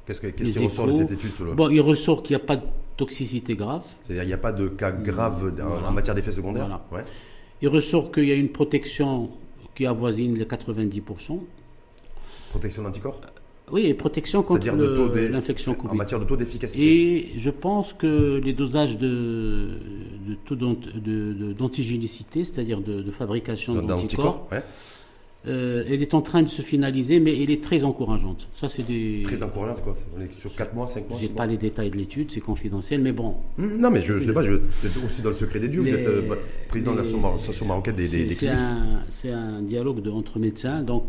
Qu'est-ce, qui ressort de cette étude bon il ressort qu'il n'y a pas de toxicité grave. C'est-à-dire il n'y a pas de cas graves en, matière d'effets secondaires il ressort qu'il y a une protection qui avoisine les 90% protection d'anticorps oui, protection contre l'infection En matière de taux d'efficacité. Et je pense que les dosages de, de taux d'antigénicité, c'est-à-dire de, fabrication d'anticorps, euh, elle est en train de se finaliser, mais elle est très encourageante. Ça, c'est des... Très encourageante, quoi. On est sur 4 mois, 5 mois Je n'ai pas les détails de l'étude, c'est confidentiel, mais bon. Non, mais je ne sais pas, je, vous êtes aussi dans le secret des dieux. vous êtes euh, président de l'association marocaine des, des, C'est un, un, dialogue de, entre médecins, donc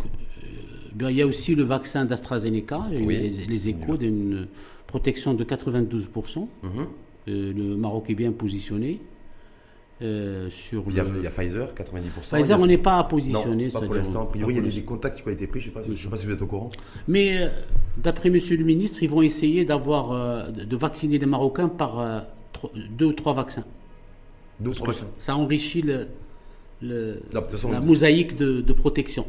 il y a aussi le vaccin d'AstraZeneca, les, échos d'une protection de 92%. Mhm. Euh, le Maroc est bien positionné. Euh, sur il, y a, Pfizer, 90%. Pfizer, on n'est pas positionné. Non, pas pour l'instant. A priori, il y a des contacts qui ont été pris. Je ne sais, sais, pas si vous êtes au courant. Mais euh, d'après Monsieur le ministre, ils vont essayer d'avoir, de vacciner les Marocains par deux ou trois vaccins. Deux ou trois vaccins. Ça enrichit le, la mosaïque de protection.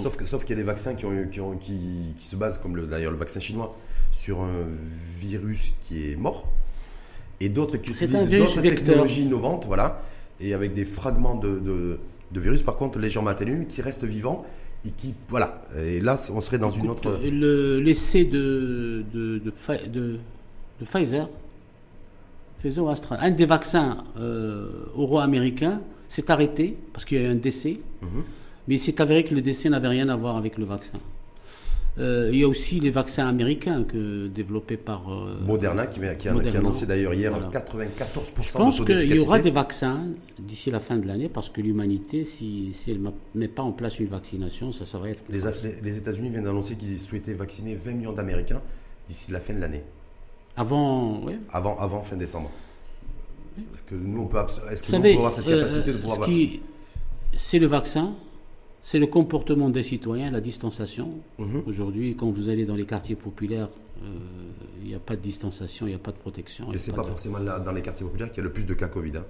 Sauf, qu'il y a des vaccins qui, ont, qui, ont, qui, se basent, comme d'ailleurs le vaccin chinois, sur un virus qui est mort, et d'autres qui utilisent d'autres technologies innovantes, voilà, et avec des fragments de, de, virus, par contre, légèrement atténués, qui restent vivants, et qui, voilà, et là, on serait dans une autre... L'essai de, de, de, Pfizer, Pfizer Astra, un des vaccins euh, euro-américains s'est arrêté, parce qu'il y a eu un décès, mhm. Mais il s'est avéré que le décès n'avait rien à voir avec le vaccin. Euh, il y a aussi les vaccins américains que, développés par euh, Moderna, qui, qui, a, annoncé d'ailleurs hier 94% Je pense qu'il y aura des vaccins d'ici la fin de l'année parce que l'humanité, si, si elle ne met pas en place une vaccination, ça, ça va être. Les, les États-Unis viennent d'annoncer qu'ils souhaitaient vacciner 20 millions d'Américains d'ici la fin de l'année. Avant. Avant, avant fin décembre. Est-ce que nous, on peut, est-ce que nous, on peut avoir cette euh, capacité de pouvoir. C'est le vaccin c'est le comportement des citoyens, la distanciation. Mhm. Aujourd'hui, quand vous allez dans les quartiers populaires, euh, il n'y a pas de distanciation, il n'y a pas de protection. Et ce n'est pas, forcément là, dans les quartiers populaires qu'il y a le plus de cas Covid. Hein.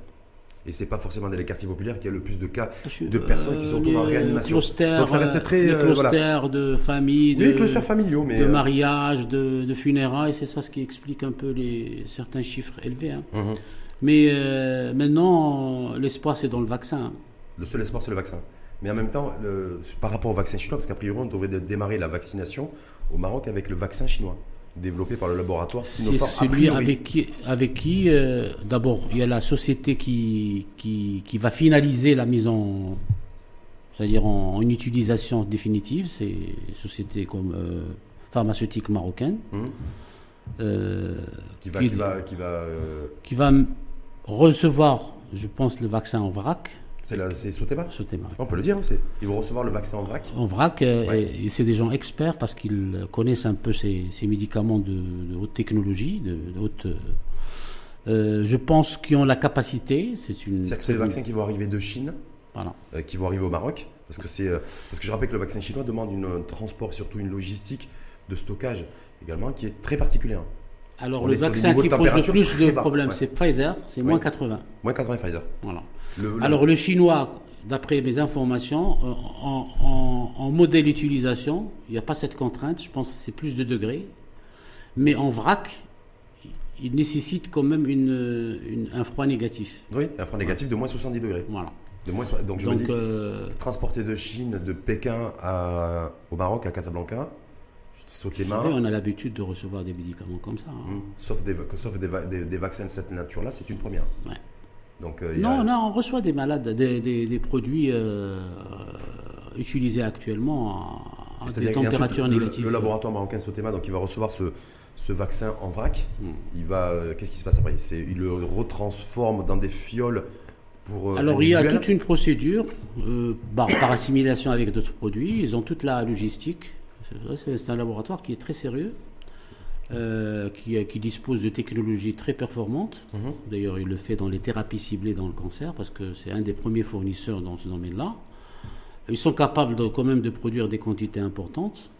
Et c'est pas forcément dans les quartiers populaires qu'il y a le plus de cas de personnes qui sont en réanimation. Donc ça reste très euh, clusters de famille, de, clusters familiaux, mais de euh, mariage, de, de funérailles, c'est ça ce qui explique un peu les certains chiffres élevés. Hein. Mhm. Mais maintenant, l'espoir c'est dans le vaccin. Hein. Le seul espoir c'est le vaccin. Mais en même temps, par rapport au vaccin chinois, parce qu'a priori, on devrait démarrer la vaccination au Maroc avec le vaccin chinois, développé par le laboratoire Sinopharm. C'est celui avec qui, avec qui euh, d'abord, il y a la société qui, qui, qui va finaliser la mise en. C'est-à-dire en, utilisation définitive, c'est une société comme euh, pharmaceutique marocaine. Hum. Euh, qui va, qui, va, qui, va, qui va recevoir, je pense, le vaccin en vrac c'est Sotema Sotema. On peut le dire, ils vont recevoir le vaccin en vrac En vrac, euh, et, c'est des gens experts parce qu'ils connaissent un peu ces, médicaments de, haute technologie, de, haute. Euh, je pense qu'ils ont la capacité. C'est une. C'est les vaccins qui vont arriver de Chine, voilà. Euh, qui vont arriver au Maroc, parce que c'est parce que je rappelle que le vaccin chinois demande un transport, surtout une logistique de stockage également, qui est très particulière. Alors, le vaccin qui pose le plus de problèmes, c'est Pfizer, c'est moins 80. Moins 80 Pfizer. Voilà. Alors, le chinois, d'après mes informations, euh, en, modèle utilisation, il n'y a pas cette contrainte, je pense que c'est plus de degrés. Mais en vrac, il nécessite quand même une, un froid négatif. Oui, un froid négatif de moins 70 degrés. Voilà. De moins, donc, je me dis, euh, transporter de Chine, de Pékin à, au Maroc, à Casablanca, on a l'habitude de recevoir des médicaments comme ça. Hein. Mmh. Sauf, des, sauf des, vaccins de cette nature-là, c'est une première. Donc, euh, non, non, on reçoit des malades, des, produits euh, utilisés actuellement à des températures négatives. Le, laboratoire marocain Sotema, donc il va recevoir ce, ce vaccin en vrac. Hmm. Il va, euh, qu'est-ce qui se passe après? Il le retransforme dans des fioles pour. Euh, Alors il y a toute une procédure euh, par, assimilation avec d'autres produits. Ils ont toute la logistique. C'est un laboratoire qui est très sérieux. qui, qui, dispose de technologies très performantes. Mhm. D'ailleurs, il le fait dans les thérapies ciblées dans le cancer, parce que c'est un des premiers fournisseurs dans ce domaine-là. Ils sont capables de, quand même de produire des quantités importantes.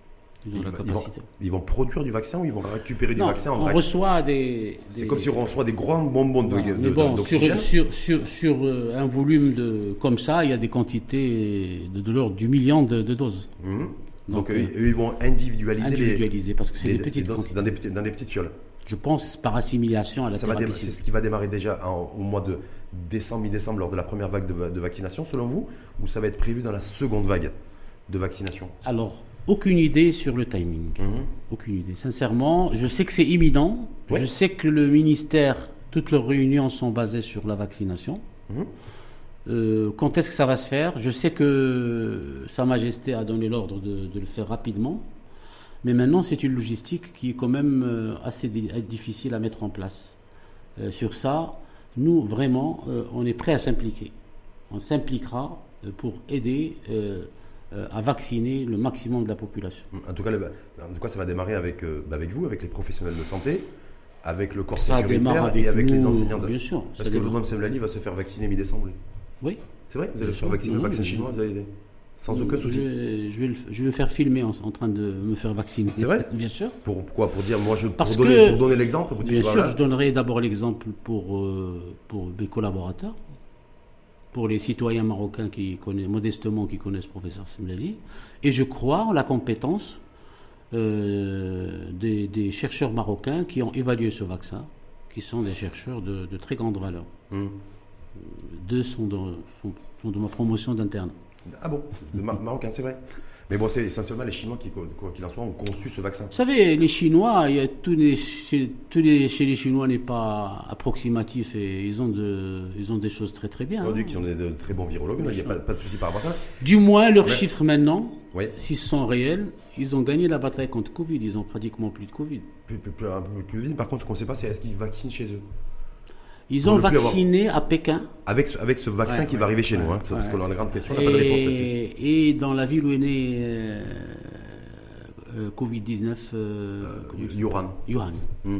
Ils, vont, produire du vaccin ou ils vont récupérer du vaccin en On reçoit des. C'est comme si on reçoit des grands bonbons d'oxygène. sur, sur, sur, euh, un volume de, comme ça, il y a des quantités de, de l'ordre du million de, doses. Mhm. Donc, eux, ils vont individualiser, individualiser parce que c'est des, petites dans, des, dans des petites fioles. Je pense par assimilation à la C'est ce qui va démarrer déjà au mois de décembre, mi-décembre, lors de la première vague de, de, vaccination, selon vous, ou ça va être prévu dans la seconde vague de vaccination? Alors, aucune idée sur le timing. Mhm. Aucune idée. Sincèrement, je sais que c'est imminent. Je sais que le ministère, toutes leurs réunions sont basées sur la vaccination. Mhm. Euh, quand est-ce que ça va se faire? Je sais que Sa Majesté a donné l'ordre de, le faire rapidement. Mais maintenant, c'est une logistique qui est quand même euh, assez difficile à mettre en place. Euh, sur ça, nous, vraiment, on est prêt à s'impliquer. On s'impliquera pour aider euh, à vacciner le maximum de la population. En tout cas, en tout cas ça va démarrer avec, euh, avec vous, avec les professionnels de santé, avec le corps sécuritaire et avec les enseignants. Bien sûr. Parce que Mme Semlali va se faire vacciner mi-décembre. Oui. C'est vrai Vous allez faire vacciner le vaccin chinois, vous allez sans aucun souci. Je, vais, je vais me faire filmer en, train de me faire vacciner. C'est vrai Bien sûr. Pourquoi Pour dire, moi, je, pour, donner, pour donner l'exemple Bien sûr, je donnerai d'abord l'exemple pour, euh, pour mes collaborateurs pour les citoyens marocains qui connaissent modestement qui connaissent professeur Semlali. Et je crois en la compétence euh, des, chercheurs marocains qui ont évalué ce vaccin, qui sont des chercheurs de, très grande valeur. Mmh. Deux sont de, sont de ma promotion d'interne. Ah bon De Marocain, c'est vrai mais bon, c'est essentiellement les Chinois qui, quoi qu'il en soit, ont conçu ce vaccin. Vous savez, les Chinois, il y a tous les, chez, tous les, chez les Chinois n'est pas approximatif et ils ont, de, ils ont des choses très très bien. On dit qu'ils ont de très bons virologues, il n'y a pas, pas, de souci par rapport à ça. Du moins, leurs chiffres maintenant, s'ils sont réels, ils ont gagné la bataille contre Covid, ils ont pratiquement plus de Covid. Plus, plus, plus, Covid, par contre, ce qu'on ne sait pas, c'est est-ce qu'ils vaccinent chez eux? Ils ont vacciné à Pékin. avec ce, avec ce vaccin qui va arriver chez nous, hein, parce qu'on a une grande question, on n'a pas de réponse là-dessus. Et dans la ville où est né euh, euh, Covid-19, euh, Yuran. Yuran. Hmm.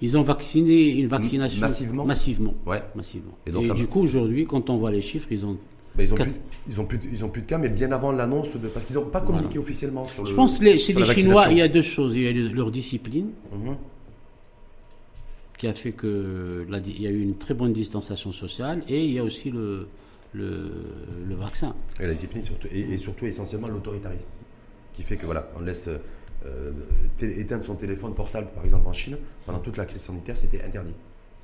Ils ont vacciné une vaccination massivement? Massivement. Ouais. massivement. Et, donc, du coup, aujourd'hui, quand on voit les chiffres, ils ont ben, ils, ont plus, ils, ont plus, ils ont plus de cas, mais bien avant l'annonce, de, parce qu'ils n'ont pas communiqué officiellement sur le. Je pense que chez les Chinois, il y a deux choses. Il y a leur discipline. Mhm qui a fait que il y a eu une très bonne distanciation sociale et il y a aussi le, le, vaccin. Et la discipline surtout, et, surtout essentiellement l'autoritarisme, qui fait que voilà, on laisse euh, éteindre son téléphone portable, par exemple en Chine, pendant toute la crise sanitaire, c'était interdit.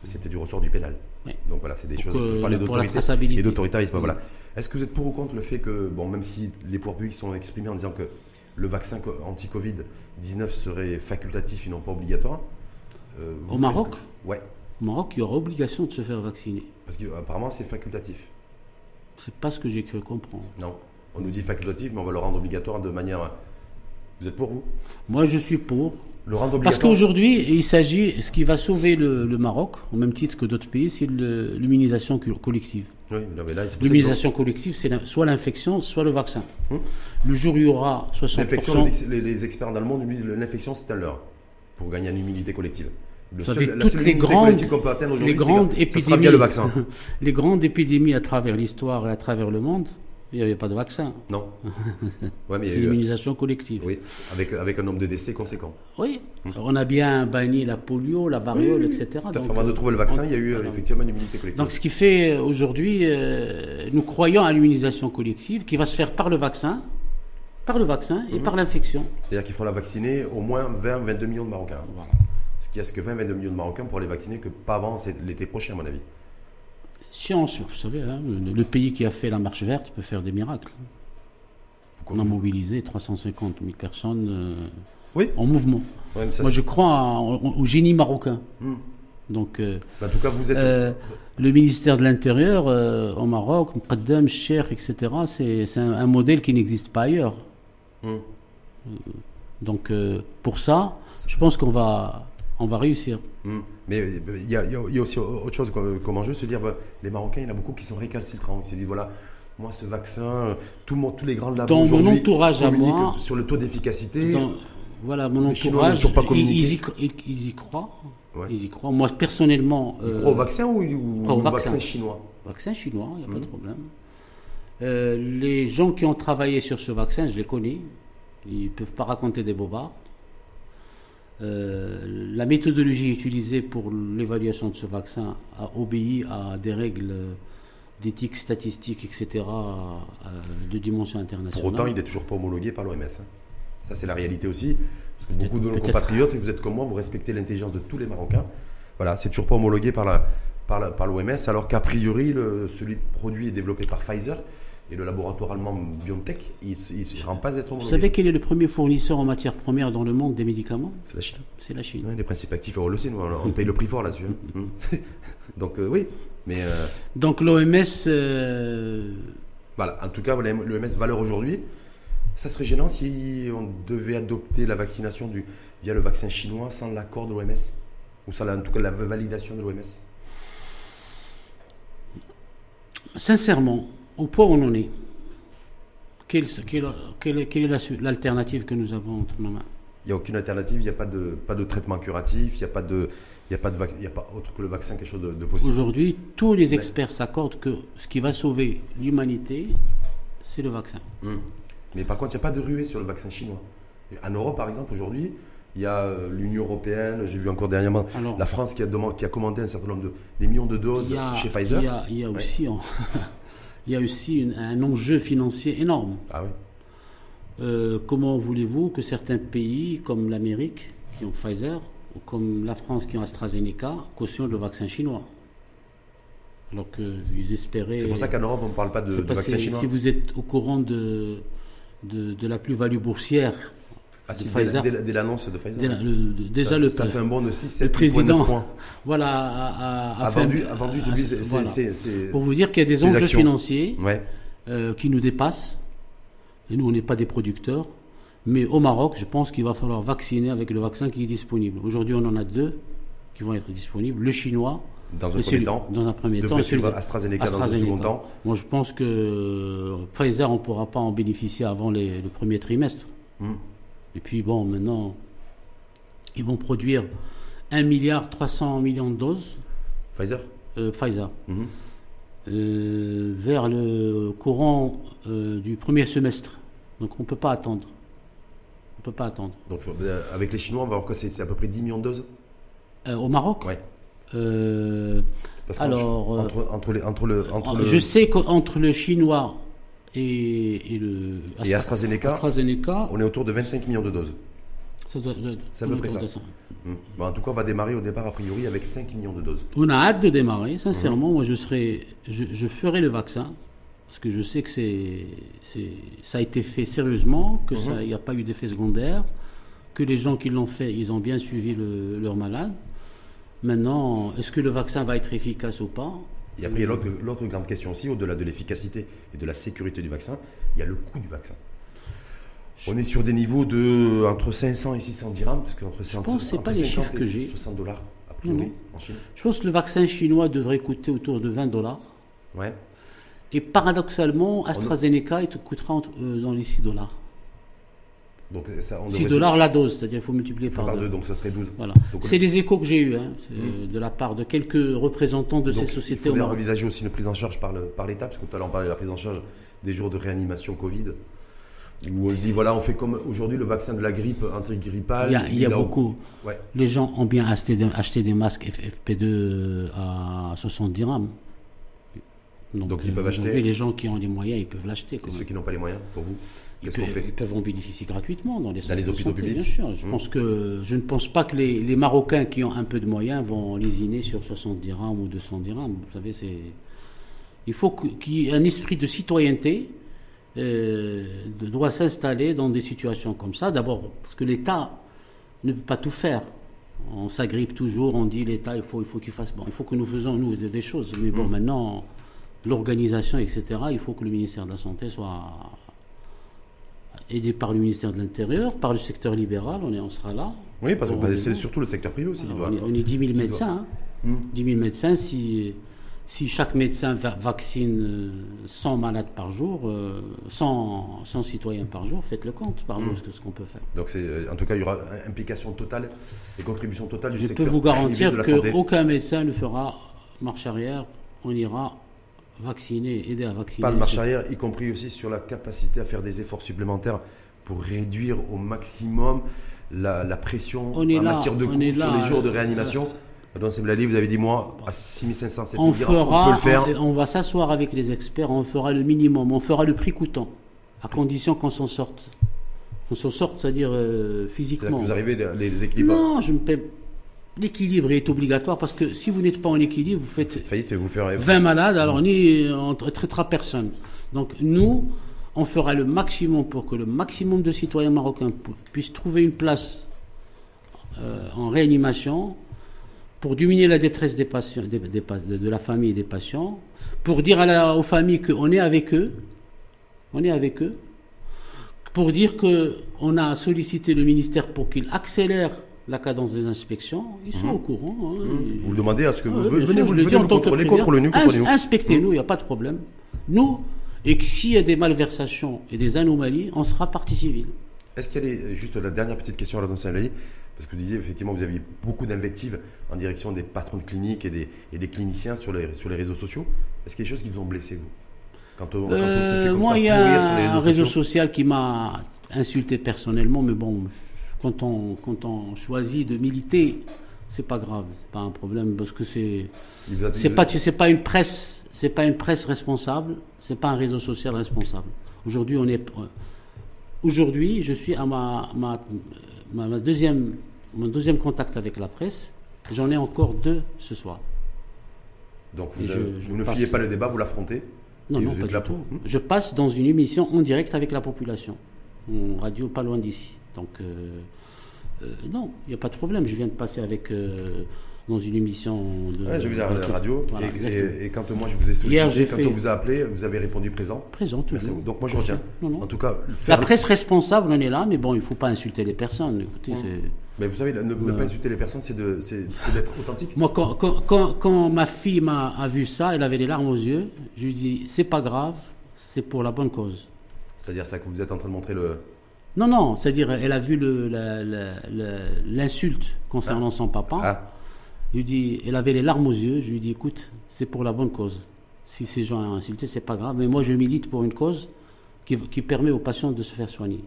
C'était du ressort du pénal. Donc voilà, c'est des choses. je parlais d'autorité et d'autoritarisme. Voilà. Est-ce que vous êtes pour ou contre le fait que, bon, même si les pouvoirs publics sont exprimés en disant que le vaccin anti-Covid-19 serait facultatif et non pas obligatoire, euh, Au Maroc Ouais. Au Maroc, il y aura obligation de se faire vacciner. Parce qu'apparemment, c'est facultatif. C'est pas ce que j'ai cru comprendre. Non. On nous dit facultatif, mais on va le rendre obligatoire de manière. Vous êtes pour vous? Moi, je suis pour. Le rendre Parce qu'aujourd'hui, il s'agit, ce qui va sauver le, Maroc, au même titre que d'autres pays, c'est l'immunisation collective. Oui, l'immunisation collective, c'est soit l'infection, soit le vaccin. Hum. Le jour où il y aura 60%. L'infection, les, les, experts le monde disent l'infection, c'est à l'heure pour gagner une immunité collective. Le seul, toutes les grandes, les grandes épidémies, le vaccin. les grandes épidémies à travers l'histoire et à travers le monde, il n'y avait pas de vaccin. Non. Ouais, c'est l'immunisation collective. Oui, avec, avec un nombre de décès conséquent. Oui. Hum. On a bien banni la polio, la variole, etc. Donc, avant de trouver le vaccin, il y a eu effectivement une immunité collective. Donc ce qui fait euh, aujourd'hui, euh, nous croyons à l'immunisation collective qui va se faire par le vaccin, par le vaccin et par l'infection. C'est-à-dire qu'il faudra vacciner au moins 20-22 millions de Marocains. Voilà. Ce qui est ce que 20-22 millions de Marocains pour les vacciner que pas avant l'été prochain, à mon avis. Science, vous savez, hein, le, pays qui a fait la marche verte peut faire des miracles. On a mobilisé 350 000 personnes euh, en mouvement. Moi, je crois au génie marocain. Hmm. Donc, euh, en tout cas, vous êtes. Euh, le ministère de l'Intérieur au Maroc, Mqaddam, Cher, etc., c'est un, un, modèle qui n'existe pas ailleurs. Hmm. Donc pour ça, je pense qu'on va, on va réussir. Hmm. Mais il y, a aussi autre chose comme enjeu, se dire, bah, les Marocains, il y en a beaucoup qui sont récalcitrants. Ils se disent, voilà, moi, ce vaccin, tout monde, tous les grands labos Dans mon entourage à moi, sur le taux d'efficacité. Voilà, mon entourage, ils, y, ils, y, croient. Ils y croient. Moi, personnellement. Ils croient au vaccin ou, au vaccin. chinois? Vaccin chinois, il n'y a pas de hmm. problème. Euh, les gens qui ont travaillé sur ce vaccin, je les connais. Ils ne peuvent pas raconter des bobards. Euh, la méthodologie utilisée pour l'évaluation de ce vaccin a obéi à des règles d'éthique statistique, etc., de dimension internationale. Pour autant, il n'est toujours pas homologué par l'OMS. Hein. Ça, c'est la réalité aussi. Parce que beaucoup de nos compatriotes, et vous êtes comme moi, vous respectez l'intelligence de tous les Marocains. Voilà, c'est toujours pas homologué par l'OMS, la, par alors qu'a priori, le, celui produit est développé par Pfizer. Et le laboratoire allemand BioNTech, il ne rend pas être homologué. Vous savez quel est le premier fournisseur en matière première dans le monde des médicaments? C'est la Chine. C'est la Chine. les principes actifs, on le sait, on, paye le prix fort là-dessus. Hein. Donc euh, oui, mais... Euh, Donc l'OMS... Euh, voilà, en tout cas, l'OMS valeur aujourd'hui. Ça serait gênant si on devait adopter la vaccination du, via le vaccin chinois sans l'accord de l'OMS Ou sans en tout cas la validation de l'OMS Sincèrement, au point où on en est, quelle, est l'alternative que nous avons entre nos mains? Il n'y a aucune alternative, il n'y a pas de, pas de traitement curatif, il n'y a pas de... Il n'y a, pas de, il a pas autre que le vaccin, quelque chose de, possible. Aujourd'hui, tous les experts s'accordent que ce qui va sauver l'humanité, c'est le vaccin. Hmm. Mais par contre, il n'y a pas de ruée sur le vaccin chinois. En Europe, par exemple, aujourd'hui, il y a euh, l'Union européenne, j'ai vu encore dernièrement la France qui a, demandé, qui a commandé un certain nombre de des millions de doses chez Pfizer. Il y a, aussi il y a aussi un enjeu financier énorme. Ah oui. Euh, comment voulez-vous que certains pays, comme l'Amérique, qui ont Pfizer, ou comme la France, qui ont AstraZeneca, cautionnent le vaccin chinois? Alors qu'ils espéraient. C'est pour ça qu'en Europe, on ne parle pas de, vaccin chinois. Si vous êtes au courant de, de, la plus-value boursière ah, de Pfizer. Dès, l'annonce de Pfizer. déjà ça, le, ça fait un bond de 6-7 président, points. Voilà, a, vendu, Pour vous dire qu'il y a des enjeux financiers euh, qui nous dépassent. Et nous, on n'est pas des producteurs. Mais au Maroc, je pense qu'il va falloir vacciner avec le vaccin qui est disponible. Aujourd'hui, on en a deux qui vont être disponibles. Le chinois. Dans un premier temps. Dans un premier temps. AstraZeneca, dans un second temps. Moi, je pense que Pfizer, on ne pourra pas en bénéficier avant le premier trimestre. Hmm. Et puis, bon, maintenant, ils vont produire 1 milliard 300 millions de doses. Pfizer euh, Pfizer. Mhm. Euh, vers le courant euh, du premier semestre. Donc, on ne peut pas attendre. On peut pas attendre. Donc, avec les Chinois, on va voir quoi C'est à peu près 10 millions de doses Au Maroc Oui. Parce alors, entre, entre, les, entre, le, entre je sais qu'entre le chinois et, le et AstraZeneca, on est autour de 25 millions de doses. C'est à peu près ça. Hmm. en tout cas, on va démarrer au départ, a priori, avec 5 millions de doses. On a hâte de démarrer, sincèrement. Moi, je, serai, je, ferai le vaccin, parce que je sais que c'est, ça a été fait sérieusement, qu'il mhm. n'y a pas eu d'effet secondaire, que les gens qui l'ont fait, ils ont bien suivi leur malade. Maintenant, est-ce que le vaccin va être efficace ou pas? Et après, il y a l'autre grande question aussi, au-delà de l'efficacité et de la sécurité du vaccin, il y a le coût du vaccin. On est sur des niveaux de entre 500 et 600 dirhams, parce qu'entre je pense c'est pas les chiffres que j'ai. 60 dollars a priori en Chine. Je pense que le vaccin chinois devrait coûter autour de 20 dollars. Ouais. Et paradoxalement, AstraZeneca, il te coûtera euh, dans les 6 dollars. Donc, ça, 6 dollars la dose, c'est-à-dire qu'il faut multiplier par, deux. Donc ça serait 12. Voilà. C'est les échos que j'ai eus hein, hmm. de la part de quelques représentants de ces sociétés. Il faudrait envisager aussi une prise en charge par l'État, parce que tout à l'heure on parlait de la prise en charge des jours de réanimation Covid. Où on dit, voilà, on fait comme aujourd'hui le vaccin de la grippe antigrippale. Il y a, il y a beaucoup. Ouais. Les gens ont bien acheté des, acheté des masques FFP2 à 70 dirhams. Donc, ils peuvent euh, acheter. Les gens qui ont les moyens, ils peuvent l'acheter. Et ceux qui n'ont pas les moyens, pour vous Qu'est-ce qu'on fait Ils peuvent en bénéficier gratuitement dans les, dans les hôpitaux publics. Bien sûr. Je, mmh. pense que, je ne pense pas que les, Marocains qui ont un peu de moyens vont lésiner sur 60 dirhams ou 200 dirhams. Vous savez, c'est. Il faut qu'il y ait un esprit de citoyenneté euh, doit s'installer dans des situations comme ça. D'abord, parce que l'État ne peut pas tout faire. On s'agrippe toujours, on dit l'État, il faut qu'il faut qu'il fasse. Bon, il faut que nous faisons, nous, des choses. Mais bon, mmh. maintenant, l'organisation, etc., il faut que le ministère de la Santé soit aidé par le ministère de l'Intérieur, par le secteur libéral, on, est, on sera là. Oui, parce que bah, c'est surtout le secteur privé aussi qui doit. On est, 10 000 médecins. Hein. 10 hmm. 000 médecins, si, si chaque médecin vaccine 100 euh, malades par jour, 100, euh, citoyens par jour, faites le compte par jour, hmm. ce qu'on peut faire. Donc, c'est, en tout cas, il y aura implication totale et contribution totale du Je secteur Je peux vous garantir qu'aucun médecin ne fera marche arrière. On ira vacciner, aider à vacciner. Pas de marche arrière, y compris aussi sur la capacité à faire des efforts supplémentaires pour réduire au maximum la, pression en matière de coûts sur les jours de réanimation. Dans vous avez dit moi à 6500, 7000 on fera, on peut le faire. On, va s'asseoir avec les experts, on fera le minimum, on fera le prix coûtant, à condition qu'on s'en sorte. Qu'on s'en sorte, c'est-à-dire euh, physiquement. Que vous arrivez les, les équilibres. Non, je me paie L'équilibre est obligatoire parce que si vous n'êtes pas en équilibre, vous faites faillite vous ferez... 20 malades, alors on ne traitera personne. Donc nous, on fera le maximum pour que le maximum de citoyens marocains puissent trouver une place euh, en réanimation pour diminuer la détresse des patients, de, la famille et des patients, pour dire à aux familles qu'on est avec eux, on est avec eux, pour dire qu'on a sollicité le ministère pour qu'il accélère la cadence des inspections, ils sont mhm. au courant. Hein. Mhm. Vous demandez à ce que vous venez, vous, venez nous contrôler, contrôlez-nous. Inspectez-nous, il n'y a pas de problème. Nous, et que s'il y a des malversations et des anomalies, on sera partie civile. Est-ce qu'il y a juste la dernière petite question à la Parce que vous disiez effectivement vous aviez beaucoup d'invectives en direction des patrons de cliniques et des, et des cliniciens sur les, sur les réseaux sociaux. Est-ce qu'il y a des choses qui vous ont blessé, vous? Quand on, euh, fait Moi, il y a un réseau social qui m'a insulté personnellement, mais bon, quand on, quand on choisit de militer, c'est pas grave, pas un problème parce que c'est c'est pas c'est pas une presse, c'est pas une presse responsable, c'est pas un réseau social responsable. Aujourd'hui, on est aujourd'hui, je suis à ma, ma, ma, deuxième mon deuxième contact avec la presse. J'en ai encore deux ce soir. Donc vous, ne fuyez pas le débat, vous l'affrontez Non, non, pas du tout. Hmm je passe dans une émission en direct avec la population, en radio pas loin d'ici. Donc, euh, euh, non, il n'y a pas de problème. Je viens de passer avec euh, dans une émission de. Ouais, j'ai vu la, radio. et, quand moi je vous ai sollicité, quand on vous a appelé, vous avez répondu présent. Présent, toujours. Donc moi je retiens. En tout cas, la presse responsable, on est là, mais bon, il ne faut pas insulter les personnes. Écoutez, Mais vous savez, ne, pas insulter les personnes, c'est d'être authentique. Moi, quand, quand, quand, ma fille m'a a vu ça, elle avait les larmes aux yeux. Je lui ai dit, c'est pas grave, c'est pour la bonne cause. C'est-à-dire ça que vous êtes en train de montrer le. Non, non, c'est-à-dire, elle a vu l'insulte concernant ah. son papa. Ah. Je lui dis, elle avait les larmes aux yeux. Je lui dis, écoute, c'est pour la bonne cause. Si ces gens ont insulté, c'est pas grave. Mais moi, je milite pour une cause qui, permet aux patients de se faire soigner.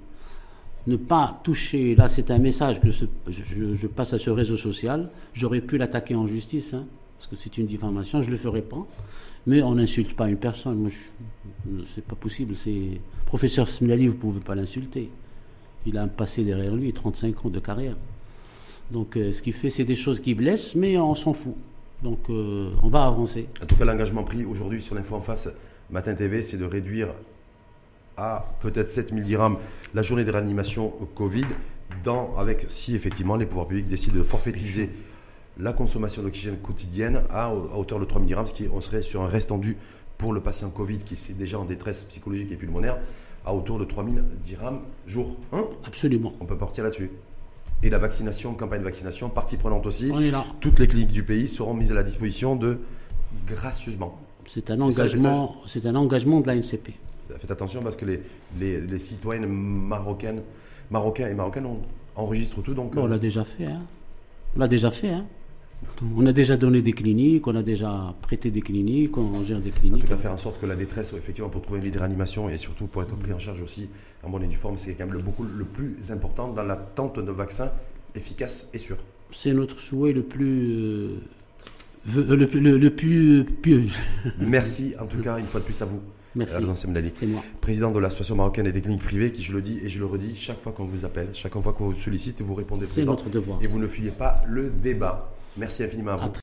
Ne pas toucher, là, c'est un message que je, passe à ce réseau social. J'aurais pu l'attaquer en justice, hein, parce que c'est une diffamation. Je le ferai pas. Mais on n'insulte pas une personne. Moi, c'est pas possible. C'est professeur Smilali, vous pouvez pas l'insulter. Il a un passé derrière lui, 35 ans de carrière. Donc euh, ce qu'il fait, c'est des choses qui blessent, mais on s'en fout. Donc euh, on va avancer. En tout cas, l'engagement pris aujourd'hui sur l'info en face, Matin TV, c'est de réduire à peut-être 7000 dirhams la journée de réanimation Covid, dans, avec, si effectivement les pouvoirs publics décident de forfaitiser la consommation d'oxygène quotidienne à, hauteur de 3000 dirhams, ce qui on serait sur un reste tendu pour le patient Covid qui est déjà en détresse psychologique et pulmonaire à autour de 3000 dirhams jour. Hein? Absolument. On peut partir là-dessus. Et la vaccination, campagne de vaccination, partie prenante aussi. On est là. Toutes les cliniques du pays seront mises à la disposition de gracieusement. C'est un engagement, c'est un engagement de la NCP. Faites attention parce que les, les, les citoyennes marocaines, marocains et marocaines enregistrent tout. Donc, on l'a déjà fait. Hein. On l'a déjà fait. Hein. On a déjà donné des cliniques, on a déjà prêté des cliniques, on gère des cliniques. En tout cas, faire en sorte que la détresse, effectivement, pour trouver une vie de réanimation et surtout pour être pris en charge aussi en bonne et due forme, c'est quand même le, beaucoup, le plus important dans l'attente de vaccins efficaces et sûrs. C'est notre souhait le plus. Euh, le, le, plus pieux. Merci en tout cas, une fois de plus à vous. Merci. C'est moi. Président de l'Association marocaine et des cliniques privées, qui, je le dis et je le redis, chaque fois qu'on vous appelle, chaque fois qu'on vous sollicite, vous répondez présent. C'est notre devoir. Et vous ne fuyez pas le débat. Merci infiniment à vous.